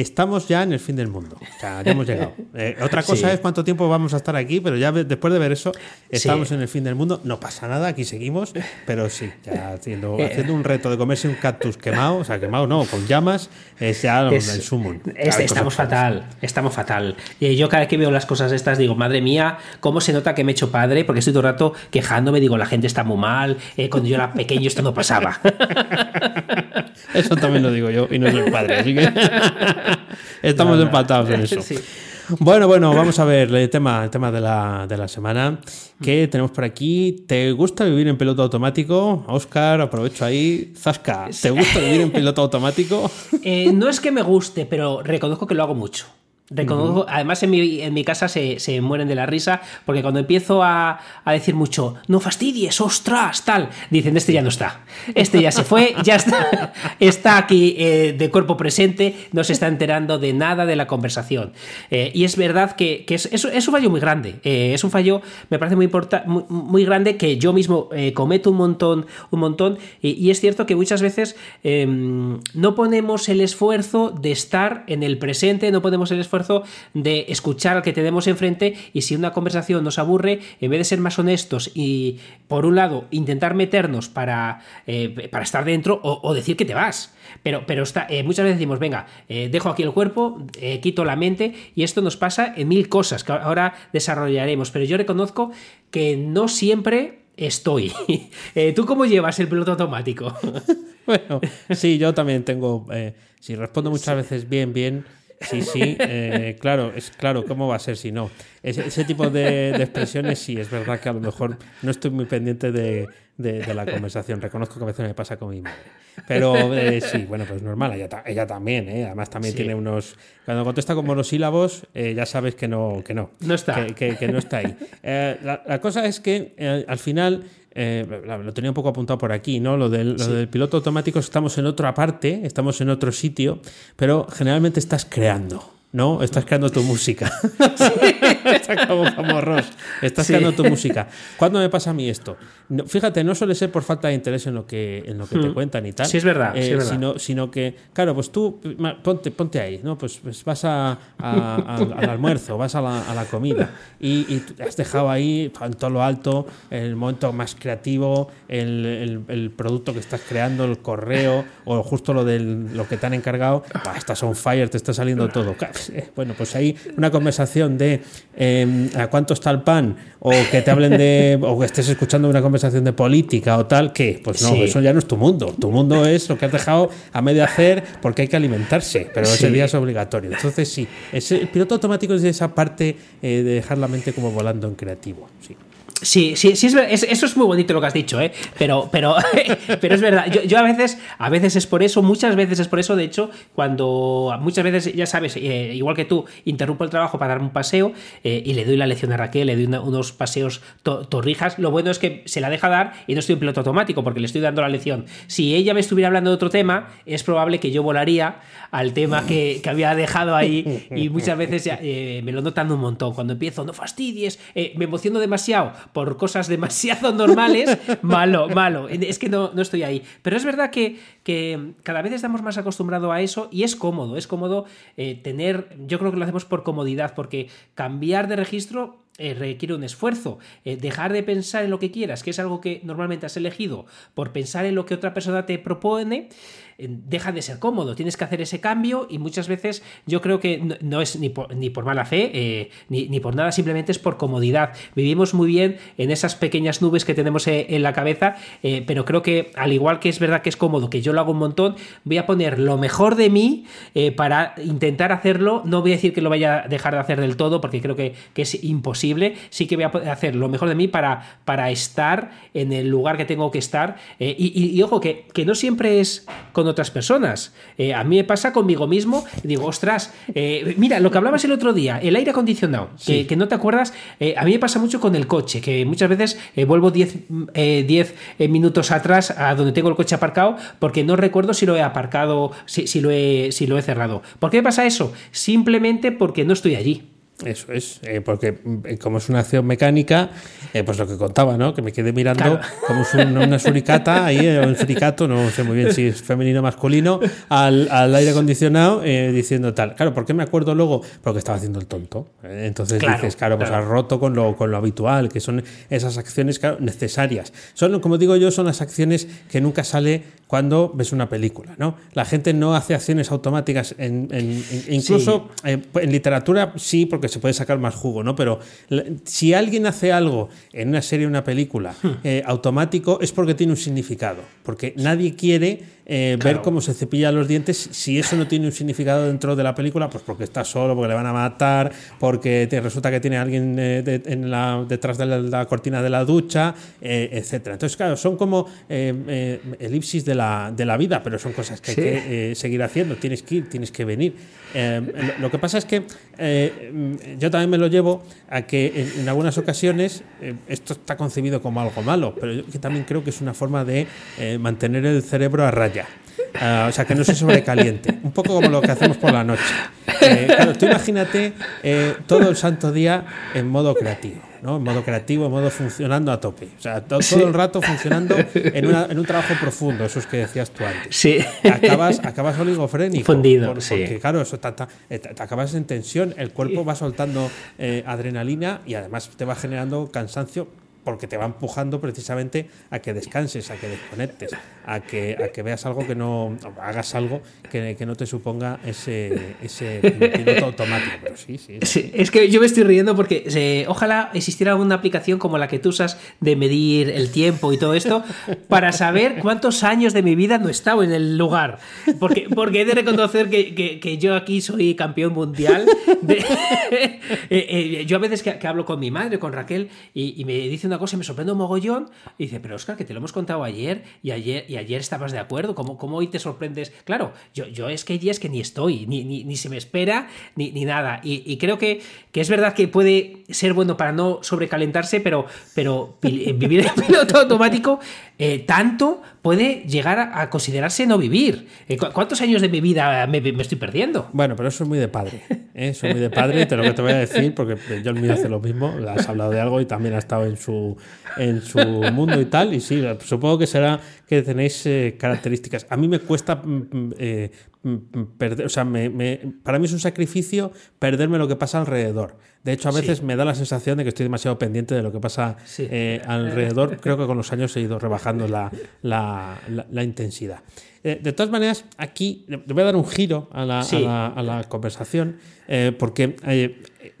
estamos ya en el fin del mundo. O sea, ya hemos llegado. [laughs] Eh, otra cosa es cuánto tiempo vamos a estar aquí, pero ya después de ver eso, estamos en el fin del mundo. No pasa nada, aquí seguimos, pero sí, ya haciendo, [laughs] eh, haciendo un reto de comerse un cactus quemado, o sea, quemado no, con llamas, es ya el sumo. estamos fatal, estamos fatal. Y yo cada vez que veo las cosas estas digo, madre mía, cómo se nota que me he hecho padre, porque estoy todo el rato quejándome, digo, la gente está muy mal, eh, cuando yo era pequeño esto no pasaba. [laughs] Eso también lo digo yo y no soy padre, así que... [laughs] Estamos empatados en [laughs] eso. Bueno, bueno, vamos a ver el tema, el tema de la, de la semana que tenemos por aquí. ¿Te gusta vivir en piloto automático? Oscar, aprovecho ahí. Zasca, ¿te gusta vivir en [laughs] piloto automático? Eh, no es que me guste, pero reconozco que lo hago mucho. Reconozco, además en mi, en mi casa se, se, mueren de la risa porque cuando empiezo a, a, decir mucho, no fastidies, ostras, tal, dicen, este ya no está, este ya se fue, ya está, está aquí eh, de cuerpo presente, no se está enterando de nada de la conversación. Eh, y es verdad que, que es, es, es, un fallo muy grande, eh, es un fallo, me parece muy, muy, muy, grande que yo mismo cometo un montón, un montón, y, y es cierto que muchas veces em, no ponemos el esfuerzo de estar en el presente, no ponemos el esfuerzo de escuchar al que tenemos enfrente y si una conversación nos aburre, en vez de ser más honestos y, por un lado, intentar meternos para, eh, para estar dentro o, decir que te vas. Pero, pero está, eh, muchas veces decimos, venga, eh, dejo aquí el cuerpo, quito la mente y esto nos pasa en mil cosas que ahora desarrollaremos. Pero yo reconozco que no siempre estoy. [laughs] ¿Tú cómo llevas el piloto automático? [laughs] bueno, sí, yo también tengo, si respondo [laughs] muchas veces bien, bien, Sí, sí, eh, claro, es claro, ¿cómo va a ser si no? Ese, tipo de, expresiones sí, es verdad que a lo mejor no estoy muy pendiente de, la [laughs] conversación. Reconozco que a veces me pasa con mi madre. Pero eh, sí, bueno, pues normal, ella, ella también, ¿eh? además también tiene unos... Cuando contesta con monosílabos, eh, ya sabes que no, que no. No está. Que, no está ahí. [laughs] La, la, cosa es que al final eh, lo tenía un poco apuntado por aquí, ¿no? Lo del, lo del piloto automático, estamos en otra parte, estamos en otro sitio, pero generalmente estás creando. ¿No? Estás creando tu música. [laughs] Está como, como Ross. Estás creando tu música. ¿Cuándo me pasa a mí esto? fíjate, no suele ser por falta de interés en lo que, en lo que te hmm. cuentan y tal. Sí, es verdad. Eh, sino, sino, que, claro, pues tú ponte, ponte ahí, ¿no? Pues, pues vas a, al almuerzo, vas a la, comida y, y, has dejado ahí en todo lo alto el momento más creativo, el, el, producto que estás creando, el correo o justo lo, del, lo que te han encargado. estás on fire, te está saliendo todo. Bueno, pues hay una conversación de em, a cuánto está el pan, o que te hablen de, o que estés escuchando una conversación de política o tal, que pues no, eso ya no es tu mundo. Tu mundo es lo que has dejado a medio hacer porque hay que alimentarse, pero ese día es obligatorio. Entonces sí, el piloto automático es esa parte eh, de dejar la mente como volando en creativo. Sí. Sí, sí, sí, es, eso es muy bonito lo que has dicho, ¿eh? pero, pero, [laughs] pero es verdad. Yo, a veces, a veces es por eso, muchas veces es por eso. De hecho, cuando muchas veces, ya sabes, eh, igual que tú, interrumpo el trabajo para darme un paseo eh, y le doy la lección a Raquel, le doy unos paseos torrijas. Lo bueno es que se la deja dar y no estoy en piloto automático porque le estoy dando la lección. Si ella me estuviera hablando de otro tema, es probable que yo volaría al tema que, había dejado ahí y muchas veces eh, me lo notando un montón. Cuando empiezo, no fastidies, me emociono demasiado por cosas demasiado normales, malo, malo. Es que no, no estoy ahí. Pero es verdad que, que, cada vez estamos más acostumbrados a eso y es cómodo, es cómodo eh, tener, yo creo que lo hacemos por comodidad, porque cambiar de registro eh, requiere un esfuerzo. Eh, dejar de pensar en lo que quieras, que es algo que normalmente has elegido, por pensar en lo que otra persona te propone, deja de ser cómodo. Tienes que hacer ese cambio y muchas veces yo creo que no, es ni por, ni por, mala fe eh, ni, por nada, simplemente es por comodidad. Vivimos muy bien en esas pequeñas nubes que tenemos eh, en la cabeza, eh, pero creo que al igual que es verdad que es cómodo, que yo lo hago un montón, voy a poner lo mejor de mí para intentar hacerlo. No voy a decir que lo vaya a dejar de hacer del todo porque creo que, que es imposible. Sí que voy a hacer lo mejor de mí para, para estar en el lugar que tengo que estar. y, ojo, que, que no siempre es con otras personas. Eh, a mí me pasa conmigo mismo digo, ostras, eh, mira, lo que hablabas el otro día, el aire acondicionado, que, no te acuerdas, eh, a mí me pasa mucho con el coche, que muchas veces vuelvo 10 minutos atrás a donde tengo el coche aparcado porque no recuerdo si lo he aparcado, si, si, lo, he, si lo he cerrado. ¿Por qué pasa eso? Simplemente porque no estoy allí. Eso es, eh, porque eh, como es una acción mecánica, eh, pues lo que contaba, ¿no? Que me quedé mirando [laughs] como es una suricata, ahí, un suricato, no sé muy bien si es femenino o masculino, al, aire acondicionado diciendo tal. Claro, ¿por qué me acuerdo luego? Porque estaba haciendo el tonto. entonces dices, claro, pues has roto con lo, con lo habitual, que son esas acciones necesarias. Son, como digo yo, son las acciones que nunca sale cuando ves una película, ¿no? La gente no hace acciones automáticas, en, incluso en literatura sí, porque se puede sacar más jugo, ¿no? Pero si alguien hace algo en una serie o una película hmm. eh, automático es porque tiene un significado, porque nadie quiere eh, ver cómo se cepilla los dientes. Si eso no tiene un significado dentro de la película, pues porque está solo, porque le van a matar, porque te resulta que tiene alguien eh, en la, detrás de la, cortina de la ducha, eh, etcétera. Entonces, claro, son como elipsis de la, de la vida, pero son cosas que hay que seguir haciendo. Tienes que ir, tienes que venir. lo que pasa es que yo también me lo llevo a que en, algunas ocasiones esto está concebido como algo malo, pero yo también creo que es una forma de mantener el cerebro a raya. Ah, o sea, que no se sobrecaliente. Un poco como lo que hacemos por la noche. Eh, claro, tú imagínate eh, todo el santo día en modo creativo. ¿no? En modo creativo, en modo funcionando a tope. O sea, todo, el rato funcionando en, un trabajo profundo, eso es que decías tú antes. Sí. Acabas, acabas oligofrénico. Fundido, Porque, claro, eso eh, te, acabas en tensión, el cuerpo va soltando adrenalina y además te va generando cansancio porque te va empujando precisamente a que descanses, a que desconectes, a que, a que veas algo que no, hagas algo que, no te suponga ese, ese automático. Pero sí, sí, Es que yo me estoy riendo porque ojalá existiera alguna aplicación como la que tú usas de medir el tiempo y todo esto para saber cuántos años de mi vida no he estado en el lugar. Porque, porque he de reconocer que, que, yo aquí soy campeón mundial. [laughs] Eh, eh, yo a veces que, hablo con mi madre, con Raquel, y, y me dice una cosa y me sorprende un mogollón. Y dice, pero Oscar, que te lo hemos contado ayer y ayer, y ayer estabas de acuerdo. ¿Cómo, cómo hoy te sorprendes? Claro, yo, yo es que hay días que ni estoy, ni, ni, se me espera, ni, ni nada. Y, creo que, que, es verdad que puede ser bueno para no sobrecalentarse, pero, pero vivir en piloto automático eh, tanto puede llegar a, considerarse no vivir. Eh, ¿Cuántos años de mi vida me, estoy perdiendo? Bueno, pero eso es muy de padre. ¿eh? Eso es muy de padre, te lo que te voy a decir, porque yo el mío hace lo mismo. Has hablado de algo y también ha estado en su, en su mundo y tal. Y sí, supongo que será que tenéis eh, características. A mí me cuesta mm, mm, mm, perder, o sea, para mí es un sacrificio perderme lo que pasa alrededor. De hecho, a veces me da la sensación de que estoy demasiado pendiente de lo que pasa eh, alrededor. Creo que con los años he ido rebajando la, la, intensidad. Eh, de todas maneras, aquí le voy a dar un giro a la, a la conversación, porque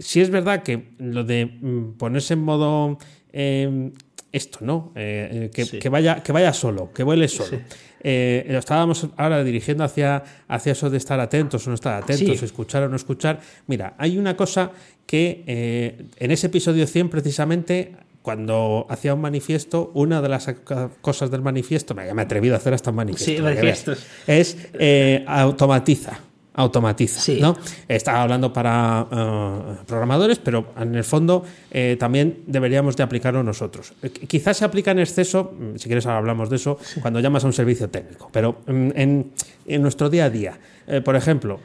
si es verdad que lo de ponerse en modo esto, ¿no? Eh, eh, que, vaya, que vaya solo, que vuele solo. Eh, lo estábamos ahora dirigiendo hacia, hacia eso de estar atentos o no estar atentos, escuchar o no escuchar. Mira, hay una cosa que en ese episodio 100 precisamente cuando hacía un manifiesto, una de las cosas del manifiesto, me, he atrevido a hacer hasta un manifiesto, es automatiza automatiza. ¿no? Estaba hablando para eh, programadores, pero en el fondo eh, también deberíamos de aplicarlo nosotros. Eh, quizás se aplica en exceso, mm, si quieres ahora hablamos de eso, cuando llamas a un servicio técnico, pero mm, en, en, nuestro día a día, por ejemplo,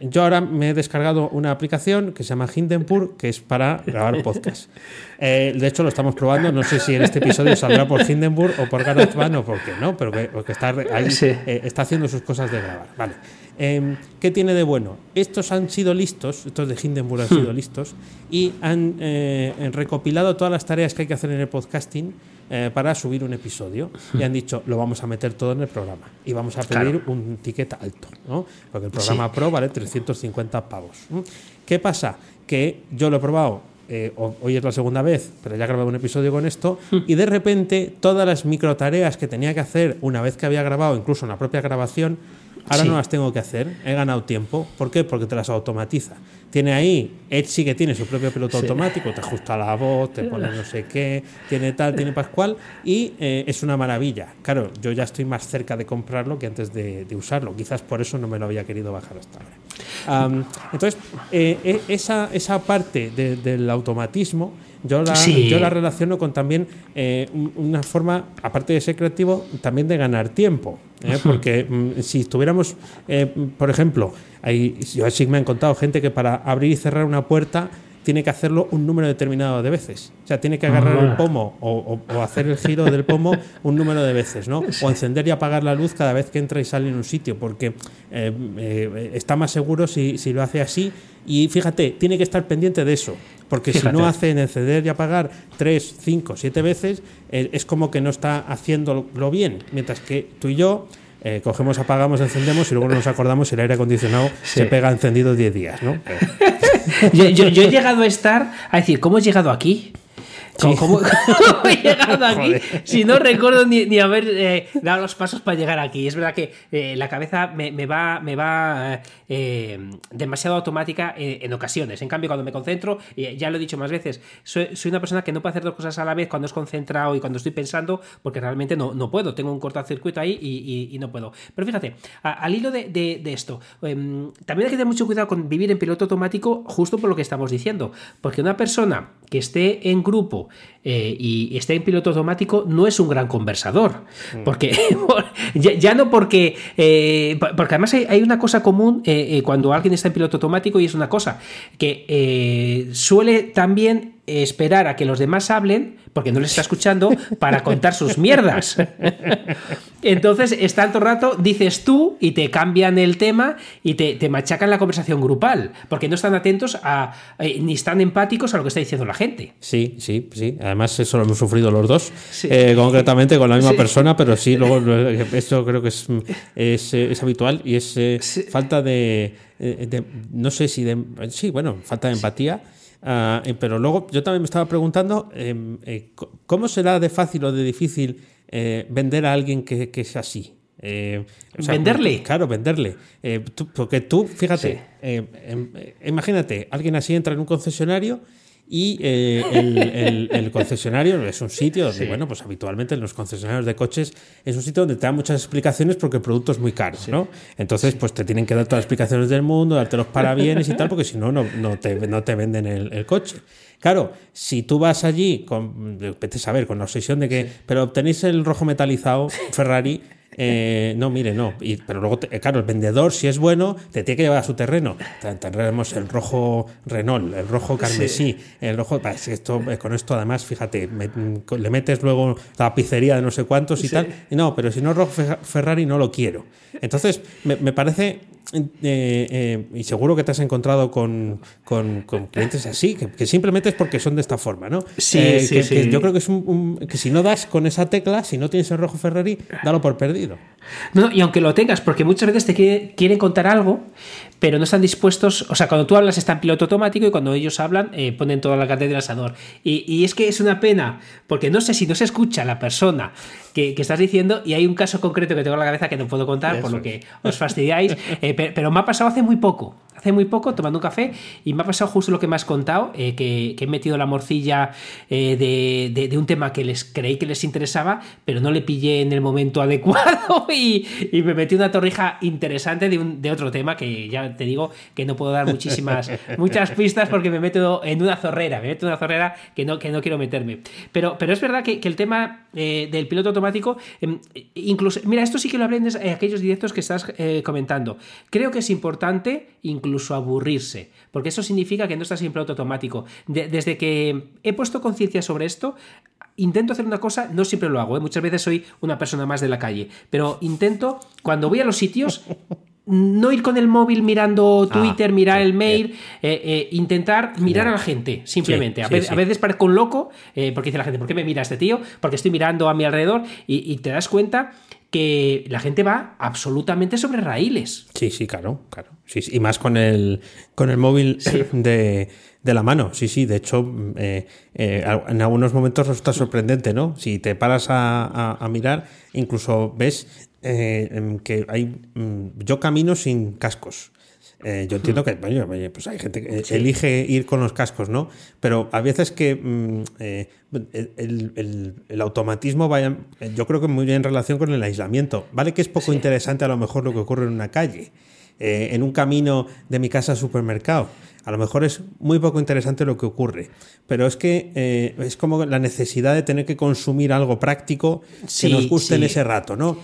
yo ahora me he descargado una aplicación que se llama Hindenburg, que es para grabar [laughs] podcast. de hecho, lo estamos probando. No sé si en este episodio saldrá por Hindenburg o por GarageBand o por qué, ¿no? Pero que, porque está, ahí, está haciendo sus cosas de grabar. Vale. Em, ¿Qué tiene de bueno? Estos han sido listos, estos de Hindenburg han sido hmm. listos, y han eh, recopilado todas las tareas que hay que hacer en el podcasting eh, para subir un episodio. Y han dicho, lo vamos a meter todo en el programa. Y vamos a pedir un ticket alto, ¿no? Porque el programa Pro vale 350 pavos. ¿Qué pasa? Que yo lo he probado eh, hoy es la segunda vez, pero ya he grabado un episodio con esto, y de repente todas las micro tareas que tenía que hacer una vez que había grabado, incluso en la propia grabación, ahora no las tengo que hacer, he ganado tiempo. ¿Por qué? Porque te las automatiza. Tiene ahí, sí que tiene su propio piloto automático, te ajusta la voz, te pone no sé qué, tiene tal, tiene pascual, y eh, es una maravilla. Claro, yo ya estoy más cerca de comprarlo que antes de, usarlo. Quizás por eso no me lo había querido bajar hasta ahora. entonces, eh, e, esa, esa parte del automatismo yo la, yo la relaciono con también eh, una forma, aparte de ser creativo, también de ganar tiempo. ¿eh? Porque mm, si estuviéramos, eh, por ejemplo, hay, yo sí me han contado gente que para abrir y cerrar una puerta tiene que hacerlo un número determinado de veces. O sea, tiene que agarrar el ah. pomo o, hacer el giro del pomo [laughs] un número de veces, ¿no? O encender y apagar la luz cada vez que entra y sale en un sitio, porque eh, eh, está más seguro si, lo hace así. Y fíjate, tiene que estar pendiente de eso, porque si no hace encender y apagar tres, cinco, siete veces, eh, es como que no está haciéndolo bien. Mientras que tú y yo eh, cogemos, apagamos, encendemos y luego nos acordamos si el aire acondicionado se pega encendido 10 días, ¿no? [laughs] yo, he llegado a estar a decir, ¿cómo he llegado aquí? [laughs] ¿Cómo, he llegado aquí? Si no recuerdo ni, haber eh, dado los pasos para llegar aquí. Es verdad que eh, la cabeza me, va, me va eh, demasiado automática en, ocasiones. En cambio, cuando me concentro, ya lo he dicho más veces, soy, una persona que no puede hacer dos cosas a la vez cuando es concentrado y cuando estoy pensando, porque realmente no, no puedo. Tengo un cortocircuito ahí y, no puedo. Pero fíjate, al hilo de, esto, em, también hay que tener mucho cuidado con vivir en piloto automático justo por lo que estamos diciendo. Porque una persona que esté en grupo eh, y esté en piloto automático no es un gran conversador. Mm. Porque [laughs] ya, no porque. Eh, porque además hay, una cosa común eh, cuando alguien está en piloto automático y es una cosa que suele también esperar a que los demás hablen, porque no les está escuchando, para contar sus mierdas. Entonces, está todo rato, dices tú y te cambian el tema y te, machacan la conversación grupal, porque no están atentos a, eh, ni están empáticos a lo que está diciendo la gente. Sí, sí, sí. Además, eso lo hemos sufrido los dos, eh, concretamente con la misma persona, pero sí, luego eso creo que es, es, habitual y es eh, falta de, de, no sé si de, sí, bueno, falta de empatía. Eh, pero luego yo también me estaba preguntando em, eh, cómo será de fácil o de difícil eh, vender a alguien que, es así. ¿Venderle? Claro, venderle. porque tú, fíjate, em, imagínate, alguien así entra en un concesionario y eh, el, [laughs] concesionario es un sitio donde, bueno, pues habitualmente en los concesionarios de coches es un sitio donde te dan muchas explicaciones porque el producto es muy caro, ¿no? Entonces, pues te tienen que dar todas las explicaciones del mundo, darte los parabienes y tal, [laughs] porque si no, no, te, no te venden el, coche. Claro, si tú vas allí con, vete a saber, con la obsesión de que, pero obtenéis el rojo metalizado Ferrari eh, no, mire, no. pero luego, claro, el vendedor, si es bueno, te tiene que llevar a su terreno. Tendremos el rojo Renault, el rojo carmesí, el rojo. Esto, eh, con esto, además, fíjate, le metes luego la pizzería de no sé cuántos y tal. Y no, pero si no rojo Ferrari, no lo quiero. Entonces, me, parece. Eh, y seguro que te has encontrado con, clientes así, que, simplemente es porque son de esta forma, ¿no? Sí, sí, sí. yo creo que es un, que si no das con esa tecla, si no tienes el rojo Ferrari, dalo por perdido. No, y aunque lo tengas, porque muchas veces te quieren contar algo, pero no están dispuestos, o sea, cuando tú hablas está en piloto automático y cuando ellos hablan eh, ponen toda la carne del asador. Y, es que es una pena, porque no sé si no se escucha la persona que, estás diciendo y hay un caso concreto que tengo en la cabeza que no puedo contar, por lo que os fastidiáis, eh, pero me ha pasado hace muy poco hace muy poco tomando un café y me ha pasado justo lo que me has contado, eh, que, he metido la morcilla eh, de, un tema que les creí que les interesaba, pero no le pillé en el momento [laughs] adecuado y, me metí una torrija interesante de, un, de otro tema que ya te digo que no puedo dar muchísimas [laughs] muchas pistas porque me meto en una zorrera, me meto en una zorrera que no, que no quiero meterme. Pero, pero es verdad que, el tema eh, del piloto automático, em, incluso, mira, esto sí que lo hablé en aquellos directos que estás comentando. Creo que es importante, incluso incluso aburrirse, porque eso significa que no en piloto automático. desde que he puesto conciencia sobre esto, intento hacer una cosa, no siempre lo hago, ¿eh? muchas veces soy una persona más de la calle, pero intento, cuando voy a los sitios, no ir con el móvil mirando ah, Twitter, mirar el mail, eh, eh, intentar mirar a la gente, simplemente. a, veces, parezco un loco, eh, porque dice la gente, ¿por qué me mira este tío? Porque estoy mirando a mi alrededor y, te das cuenta que la gente va absolutamente sobre raíles. Sí, sí, claro, claro. Sí, y más con el, con el móvil [laughs] de, la mano. Sí, sí, de hecho, en algunos momentos resulta sorprendente, ¿no? Si te paras a mirar, incluso ves eh, que hay. Mm, yo camino sin cascos. Eh, yo entiendo que pues hay gente que elige ir con los cascos, ¿no? Pero a veces que mm, eh, el, automatismo vaya, yo creo que muy bien en relación con el aislamiento. Vale que es poco interesante a lo mejor lo que ocurre en una calle, en un camino de mi casa al supermercado. A lo mejor es muy poco interesante lo que ocurre, pero es que es como la necesidad de tener que consumir algo práctico que nos guste en ese rato, ¿no?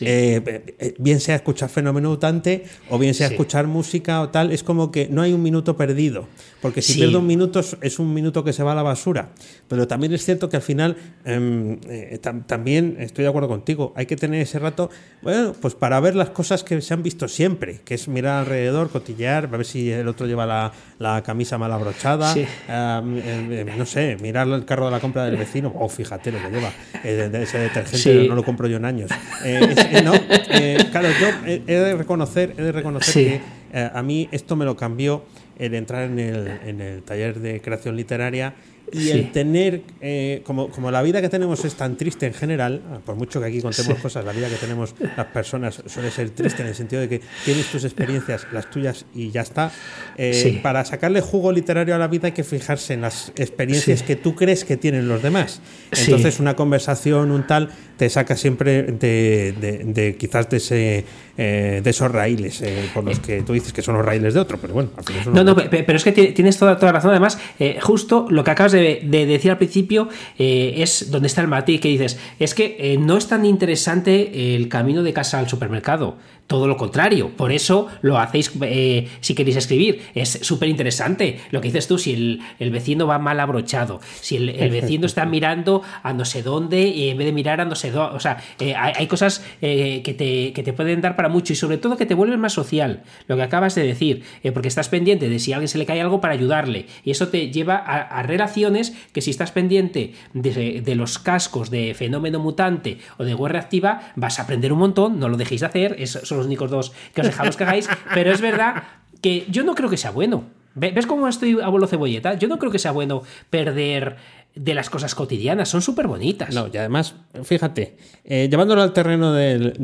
Eh, eh, bien sea escuchar fenómeno mutante o bien sea escuchar música o tal, es como que no hay un minuto perdido, porque si pierdo un minuto es un minuto que se va a la basura. Pero también es cierto que al final, em, eh, también estoy de acuerdo contigo, hay que tener ese rato, bueno, pues para ver las cosas que se han visto siempre, que es mirar alrededor, cotillear, a ver si el otro lleva la, camisa mal abrochada, no sé, mirar el carro de la compra del vecino, o oh, fíjate lo que lleva, ese detergente no lo compro yo en años. Eh, no, eh, claro, yo he, de reconocer, he de reconocer que eh, a mí esto me lo cambió el entrar en el, en el taller de creación literaria y el tener, eh, como, como la vida que tenemos es tan triste en general, ah, por mucho que aquí contemos cosas, la vida que tenemos las personas suele ser triste en el sentido de que tienes tus experiencias, las tuyas y ya está. Eh, para sacarle jugo literario a la vida hay que fijarse en las experiencias que tú crees que tienen los demás. Entonces una conversación, un tal, te saca siempre de, de, quizás de, ese, eh, de esos raíles por los que tú dices que son los raíles de otro, pero bueno. No, no, pero es que tienes toda, toda razón. Además, justo lo que acabas de de, decir al principio eh, es donde está el matiz que dices, es que eh, no es tan interesante el camino de casa al supermercado. Todo lo contrario, por eso lo hacéis eh, si queréis escribir. Es súper interesante lo que dices tú, si el, vecino va mal abrochado, si el, vecino está [laughs] mirando a no sé dónde y en vez de mirar a no sé dónde. O sea, eh, hay, cosas eh, que, te, que, te, pueden dar para mucho y sobre todo que te vuelven más social, lo que acabas de decir, porque estás pendiente de si a alguien se le cae algo para ayudarle. Y eso te lleva a, relaciones que si estás pendiente de, de, los cascos de fenómeno mutante o de guerra activa, vas a aprender un montón, no lo dejéis de hacer, es, los únicos dos que os dejamos que hagáis, pero es verdad que yo no creo que sea bueno. ¿Ves cómo estoy abuelo cebolleta? Yo no creo que sea bueno perder de las cosas cotidianas, son súper bonitas. No, y además, fíjate, eh, llevándolo al terreno del,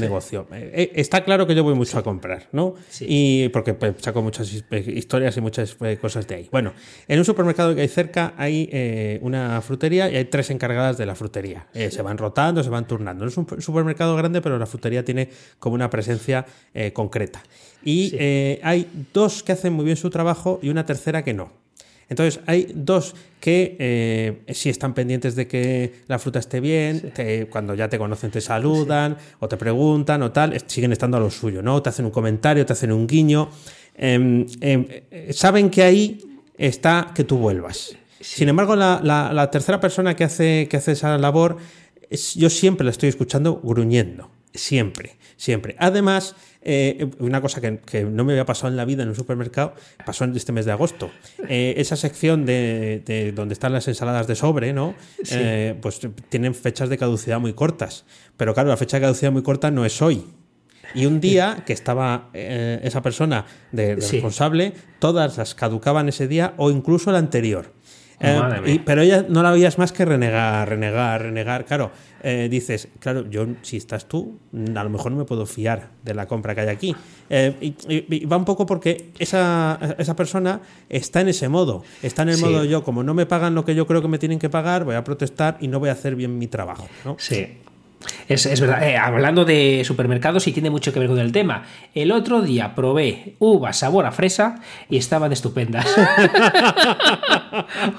negocio, eh, eh, está claro que yo voy mucho a comprar, ¿no? Sí. Y porque pues, saco muchas historias y muchas cosas de ahí. Bueno, en un supermercado que hay cerca hay una frutería y hay tres encargadas de la frutería. se van rotando, se van turnando. es un supermercado grande, pero la frutería tiene como una presencia concreta. Y hay dos que hacen muy bien su trabajo y una tercera que no. Entonces, hay dos que eh, sí están pendientes de que la fruta esté bien, cuando ya te conocen te saludan o te preguntan o tal, siguen estando a lo suyo, ¿no? Te hacen un comentario, te hacen un guiño. Em, em, saben que ahí está que tú vuelvas. Sin embargo, la, tercera persona que hace, que hace esa labor, yo siempre la estoy escuchando gruñendo. Siempre, siempre. Además, eh, una cosa que, no me había pasado en la vida en un supermercado, pasó en este mes de agosto. Eh, esa sección de, donde están las ensaladas de sobre, ¿no? Eh, pues tienen fechas de caducidad muy cortas. Pero claro, la fecha de caducidad muy corta no es hoy. Y un día que estaba esa persona de, responsable, todas las caducaban ese día o incluso el anterior. Pero ella no la veías más que renegar, renegar, renegar. Claro, eh, dices, claro, yo si estás tú, a lo mejor no me puedo fiar de la compra que hay aquí. Eh, y, va un poco porque esa, esa, persona está en ese modo, está en el modo yo, como no me pagan lo que yo creo que me tienen que pagar, voy a protestar y no voy a hacer bien mi trabajo. ¿no? Sí. Es, verdad, eh, hablando de supermercados y tiene mucho que ver con el tema. El otro día probé uvas sabor a fresa y estaban estupendas. [laughs]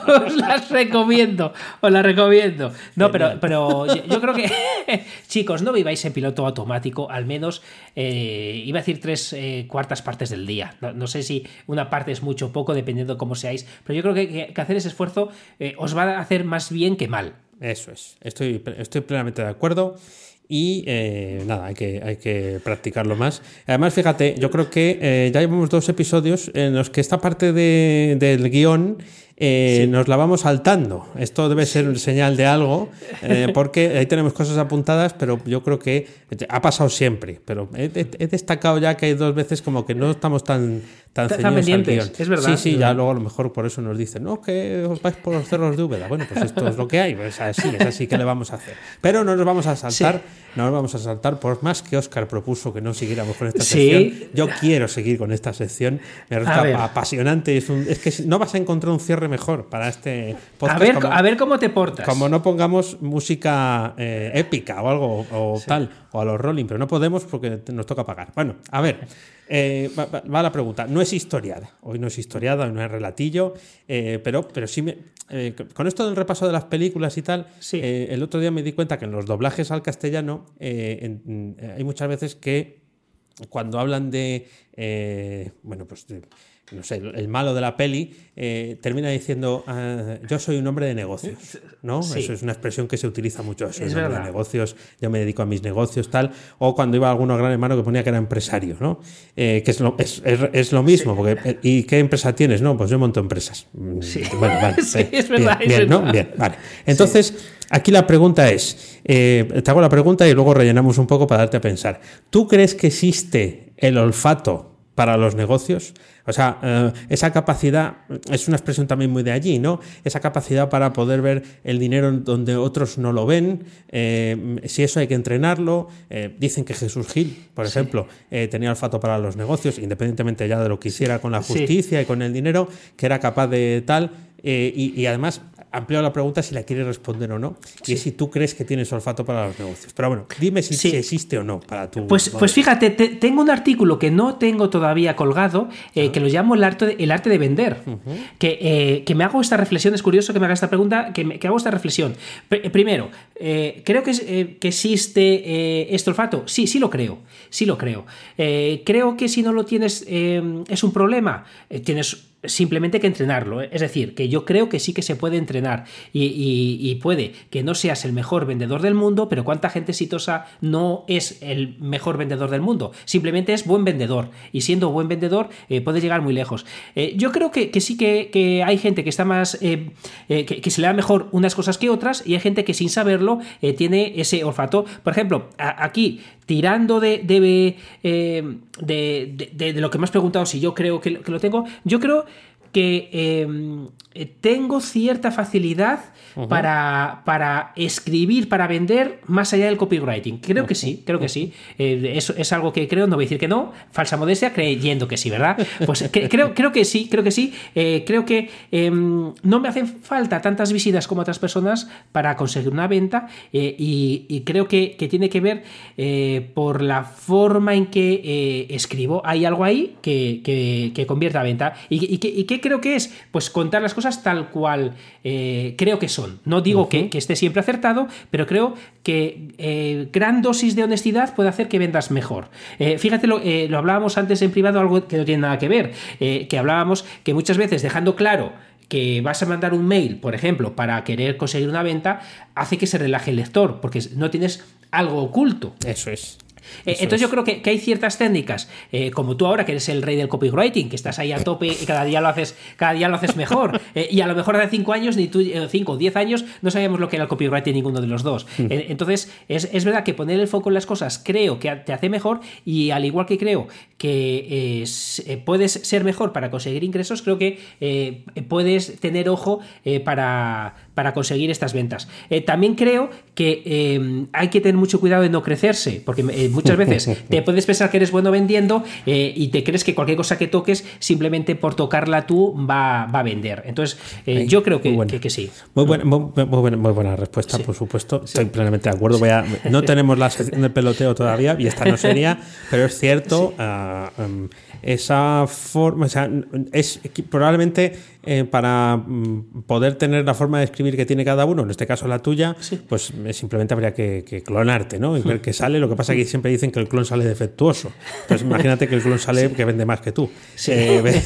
os las recomiendo, os las recomiendo. No, pero, pero yo, creo que, [laughs] chicos, no viváis en piloto automático, al menos, eh, iba a decir tres eh, cuartas partes del día. No, sé si una parte es mucho o poco, dependiendo de cómo seáis, pero yo creo que, hacer ese esfuerzo os va a hacer más bien que mal. Eso es, estoy, estoy plenamente de acuerdo. y eh, nada, hay que, hay que practicarlo más. Además, fíjate, yo creo que eh, ya llevamos dos episodios en los que esta parte de, del guion eh, nos la vamos saltando. Esto debe ser señal de algo, [laughs] porque ahí tenemos cosas apuntadas, pero yo creo que ha pasado siempre. Pero he, he, destacado ya que hay dos veces como que no estamos tan, tan pendientes, es verdad. Sí, sí, ya luego a lo mejor por eso nos dicen, no, que os vais por los cerros de Úbeda. Bueno, pues esto es lo que hay, pues así, es así que le vamos a hacer. Pero no nos vamos a saltar, no nos vamos a saltar, por más que Oscar propuso que no siguiéramos con esta sección, yo quiero seguir con esta sección, me resulta apasionante, es, es que no vas a encontrar un cierre mejor para este podcast. A ver, a ver cómo te portas. Como no pongamos música eh, épica o algo o tal, o a los rolling, pero no podemos porque nos toca pagar. Bueno, a ver. Eh, va, la pregunta. No es historiada. Hoy no es historiada, no es relatillo, eh, pero, pero sí me, con esto del repaso de las películas y tal, el otro día me di cuenta que en los doblajes al castellano hay muchas veces que cuando hablan de, bueno, pues de, no sé, el malo de la peli, eh, termina diciendo, ah, yo soy un hombre de negocios, ¿no? Eso es una expresión que se utiliza mucho, soy un hombre de negocios, yo me dedico a mis negocios, tal, o cuando iba alguno gran hermano que ponía que era empresario, ¿no? Eh, que es lo, es, es, lo mismo, porque, eh, ¿y qué empresa tienes? No, pues yo monto empresas. Mm, sí. Bueno, vale, [laughs] es verdad. Bien, ¿no? Bien, vale. Entonces, aquí la pregunta es, te hago la pregunta y luego rellenamos un poco para darte a pensar. ¿Tú crees que existe el olfato para los negocios. O sea, eh, esa capacidad es una expresión también muy de allí, ¿no? Esa capacidad para poder ver el dinero donde otros no lo ven, eh, si eso hay que entrenarlo. Eh, dicen que Jesús Gil, por ejemplo, tenía olfato para los negocios, independientemente ya de lo que hiciera con la justicia y con el dinero, que era capaz de tal. y, y, además amplio la pregunta si la quieres responder o no. Y si tú crees que tienes olfato para los negocios. Pero bueno, dime si, existe o no para tu. Pues, pues fíjate, tengo un artículo que no tengo todavía colgado, eh, que lo llamo el arte de, el arte de vender. que, eh, que, me hago esta reflexión, es curioso que me haga esta pregunta, que, me, hago esta reflexión. primero, eh, ¿creo que, que existe este olfato? Sí, sí lo creo. Sí lo creo. creo que si no lo tienes es un problema. tienes simplemente que entrenarlo. ¿eh? Es decir, que yo creo que sí que se puede entrenar y, puede que no seas el mejor vendedor del mundo, pero cuánta gente exitosa no es el mejor vendedor del mundo. Simplemente es buen vendedor y siendo buen vendedor eh, puedes llegar muy lejos. Eh, yo creo que, sí que, hay gente que está más, que, se le da mejor unas cosas que otras y hay gente que sin saberlo tiene ese olfato. Por ejemplo, aquí tirando de, de, de, lo que me has preguntado, si yo creo que, que lo tengo, yo creo que em, tengo cierta facilidad para, para, escribir, para vender más allá del copywriting. Creo que sí, creo que sí. Eh, eso es algo que creo, no voy a decir que no, falsa modestia, creyendo que sí, ¿verdad? Pues creo, creo que sí, creo que sí. Eh, creo que em, no me hacen falta tantas visitas como otras personas para conseguir una venta eh, y, creo que, tiene que ver por la forma en que escribo. Hay algo ahí que, que, convierta a venta. ¿Y, y qué creo que es? Pues contar las cosas tal cual creo que son. No digo que, esté siempre acertado, pero creo que eh, gran dosis de honestidad puede hacer que vendas mejor. Eh, fíjate, eh, lo, hablábamos antes en privado, algo que no tiene nada que ver, que hablábamos que muchas veces dejando claro que vas a mandar un mail, por ejemplo, para querer conseguir una venta, hace que se relaje el lector, porque no tienes algo oculto. Eso es. Eh, entonces yo creo que, hay ciertas técnicas, eh, como tú ahora que eres el rey del copywriting, que estás ahí a tope y cada día lo haces, cada día lo haces mejor. [laughs] Eh, y a lo mejor hace cinco años, ni tú, cinco o diez años, no sabíamos lo que era el copywriting ninguno de los dos. Hmm. entonces, es, verdad que poner el foco en las cosas creo que te hace mejor, y al igual que creo que puedes ser mejor para conseguir ingresos, creo que puedes tener ojo para, para conseguir estas ventas. también creo que hay que tener mucho cuidado de no crecerse, porque muchas veces [laughs] te puedes pensar que eres bueno vendiendo eh, y te crees que cualquier cosa que toques, simplemente por tocarla tú, va, va a vender. Entonces, eh, yo creo que, que, sí. Muy buena, muy, buena, respuesta, por supuesto. Estoy plenamente de acuerdo. Voy a, no tenemos la sección de peloteo todavía y esta no sería, [laughs] pero es cierto. Ah, em, esa forma, o sea, es probablemente eh, para mm, poder tener la forma de escribir que tiene cada uno, en este caso la tuya, pues simplemente habría que, clonarte, ¿no? Y ver qué sale. Lo que pasa es que siempre dicen que el clon sale defectuoso. Entonces imagínate que el clon sale [laughs] que vende más que tú. Eh,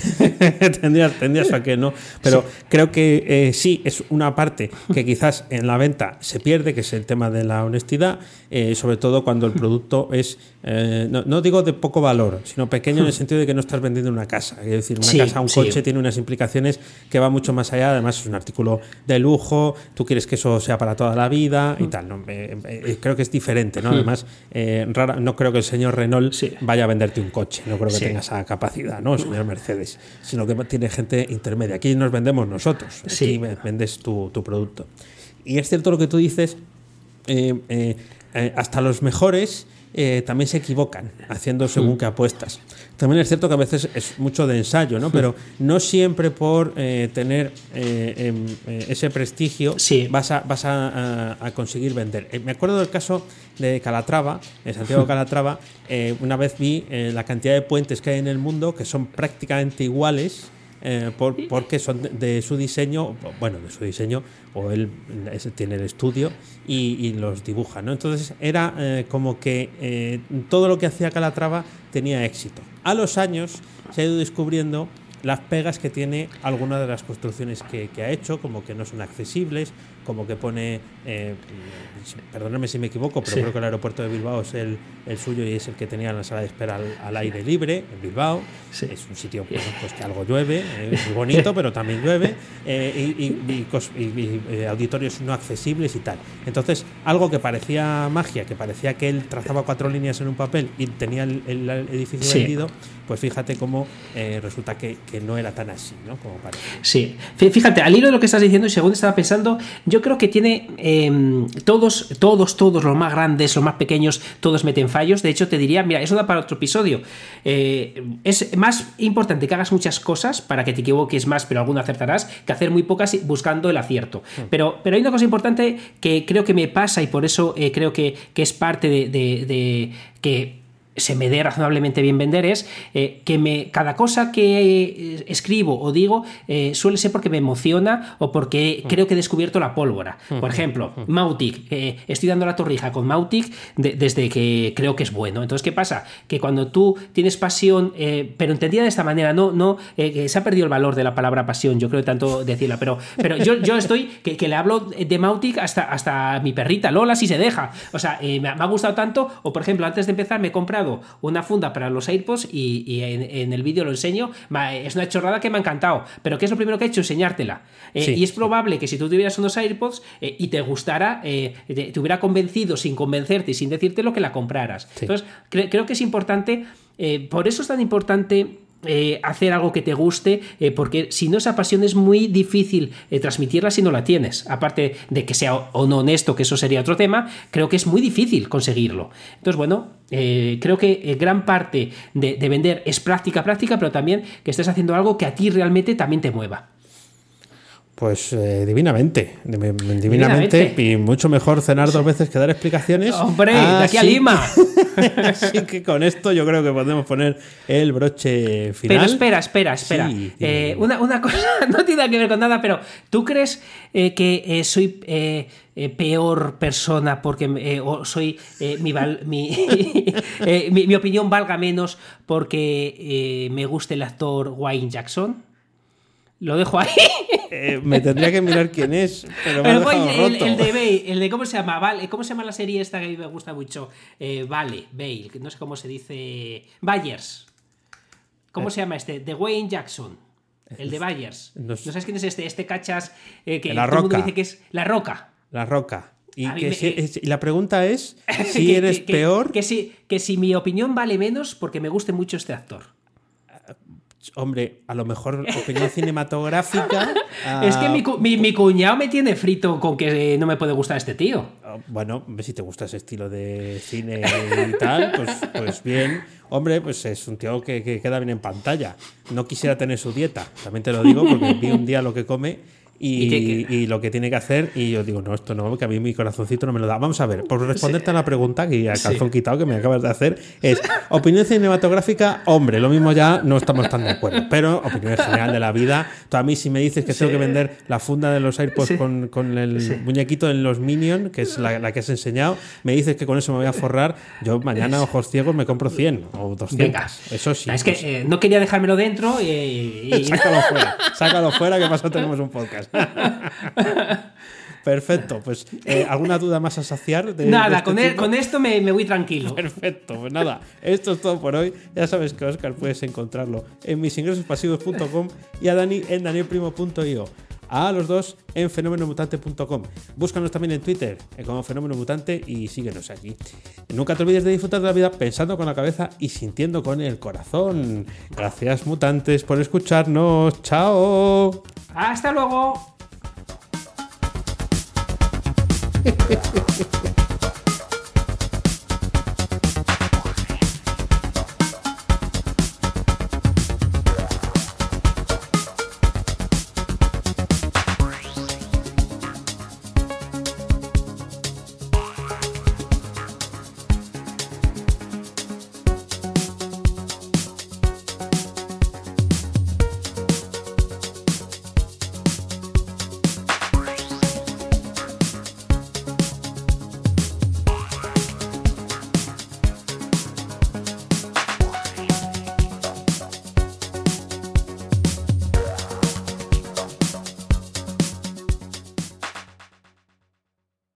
[laughs] tendrías, tendrías a que no. Pero creo que eh, sí, es una parte que quizás en la venta se pierde, que es el tema de la honestidad, eh, sobre todo cuando el producto es, no, digo de poco valor, sino pequeño en el [laughs] sentido de que no estás vendiendo una casa. Es decir, una casa, un coche tiene unas implicaciones que va mucho más allá. Además, es un artículo de lujo, tú quieres que eso sea para toda la vida y tal. ¿no? creo que es diferente, ¿no? Además, rara, no creo que el señor Renault vaya a venderte un coche, no creo que tenga esa capacidad, ¿no? El señor Mercedes, sino que tiene gente intermedia. Aquí nos vendemos nosotros, aquí vendes tu, producto. Y es cierto lo que tú dices, eh, eh, eh, hasta los mejores también se equivocan haciendo según qué apuestas. También es cierto que a veces es mucho de ensayo, ¿no? Pero no siempre por tener em, ese prestigio vas, a, vas a, conseguir vender. me acuerdo del caso de Calatrava, de Santiago Calatrava, una vez vi la cantidad de puentes que hay en el mundo que son prácticamente iguales eh, porque son de, su diseño, bueno, de su diseño, o él tiene el estudio y, los dibuja, ¿no? Entonces era eh, como que eh, todo lo que hacía Calatrava tenía éxito. A los años se ha ido descubriendo las pegas que tiene algunas de las construcciones que, ha hecho, como que no son accesibles, como que pone, eh, perdóname si me equivoco, pero creo que el aeropuerto de Bilbao es el, suyo y es el que tenía la sala de espera al, aire libre en Bilbao. Es un sitio pues, pues, que algo llueve, eh, es [laughs] bonito, pero también llueve, eh, y, auditorios no accesibles y tal. Entonces, algo que parecía magia, que parecía que él trazaba cuatro líneas en un papel y tenía el, edificio vendido, pues fíjate cómo resulta que que no era tan así, ¿no? Como parece. Sí, fíjate, al hilo de lo que estás diciendo y según estaba pensando, yo creo que tiene em, todos, todos, todos, los más grandes, los más pequeños, todos meten fallos. De hecho, te diría, mira, eso da para otro episodio. Eh, es más importante que hagas muchas cosas para que te equivoques más, pero alguna acertarás, que hacer muy pocas buscando el acierto. Hmm. Pero, pero hay una cosa importante que creo que me pasa y por eso eh, creo que, es parte de, de que se me dé razonablemente bien vender es eh, que me, cada cosa que eh, escribo o digo eh, suele ser porque me emociona o porque mm. creo que he descubierto la pólvora. Mm. Por ejemplo, mm. Mautic, estoy dando la torrija con Mautic desde que creo que es bueno. Entonces, ¿qué pasa? Que cuando tú tienes pasión, pero entendida de esta manera, no, no se ha perdido el valor de la palabra pasión, yo creo tanto decirla, pero, pero yo, yo estoy, que, le hablo de Mautic hasta, hasta mi perrita, Lola, si se deja. O sea, me, ha gustado tanto, o por ejemplo, antes de empezar me he comprado una funda para los AirPods y, en, el vídeo lo enseño. Es una chorrada que me ha encantado. Pero ¿qué es lo primero que he hecho? Enseñártela. Eh, y es probable que si tú tuvieras unos AirPods eh, y te gustara, eh, te, hubiera convencido sin convencerte y sin decirte lo que la compraras. Entonces, creo que es importante. por eso es tan importante eh, hacer algo que te guste, eh, porque si no esa pasión es muy difícil eh, transmitirla si no la tienes. Aparte de que sea o no honesto, que eso sería otro tema, creo que es muy difícil conseguirlo. Entonces, bueno, creo que gran parte de, de vender es práctica, práctica, pero también que estés haciendo algo que a ti realmente también te mueva. Pues eh, divinamente, divinamente, y mucho mejor cenar dos veces que dar explicaciones. [laughs] Hombre, de aquí a Lima. [laughs] Así que con esto yo creo que podemos poner el broche final. Pero espera, espera, espera. Eh, una, cosa [laughs] no tiene que ver con nada, pero ¿tú crees eh, que soy peor persona porque o soy mi, mi, mi, opinión valga menos porque me guste el actor Wayne Jackson? Lo dejo ahí. Eh, me tendría que mirar quién es, pero me el, el, de Bale, el de cómo se llama, vale, ¿cómo se llama la serie esta que a mí me gusta mucho? Eh, vale, Bale, no sé cómo se dice. Bayers. ¿Cómo eh. se llama este? De Wayne Jackson. El de Bayers. No, sabes quién es este? Este cachas que la todo roca. dice que es La Roca. La Roca. Y, la pregunta es [laughs] si eres peor. Que, si, que si mi opinión vale menos porque me guste mucho este actor. Hombre, a lo mejor opinión cinematográfica. [laughs] Es que mi, cuñado me tiene frito con que no me puede gustar este tío. Ah, bueno, si te gusta ese estilo de cine y tal, pues, pues bien. Hombre, pues es un tío que, queda bien en pantalla. No quisiera tener su dieta, también te lo digo, porque vi un día lo que come y, lo que tiene que hacer. Y yo digo, no, esto no, que a mí mi corazoncito no me lo da. Vamos a ver, por responderte a la pregunta que a calzón quitado que me acabas de hacer, es opinión cinematográfica, hombre, lo mismo ya no estamos tan de acuerdo. Pero opinión general de la vida, tú a mí si me dices que tengo que vender la funda de los AirPods con, con, el muñequito en los Minions, que es la, que has enseñado, me dices que con eso me voy a forrar, yo mañana ojos ciegos me compro 100 o 200. Eso sí. Es que eh, no quería dejármelo dentro y... [laughs] sácalo fuera, sácalo fuera que pasa tenemos un podcast. [laughs] Perfecto, pues eh, ¿alguna duda más a saciar? nada, este e- con, esto me, me, voy tranquilo. Perfecto, pues nada, esto es todo por hoy. Ya sabes que Oscar puedes encontrarlo en misingresospasivos.com y a Dani en danielprimo.io. A los dos en fenomenomutante.com. Búscanos también en Twitter eh, como Fenómeno Mutante y síguenos allí. Nunca te olvides de disfrutar de la vida pensando con la cabeza y sintiendo con el corazón. Gracias, mutantes, por escucharnos. ¡Chao! ¡Hasta luego! [laughs]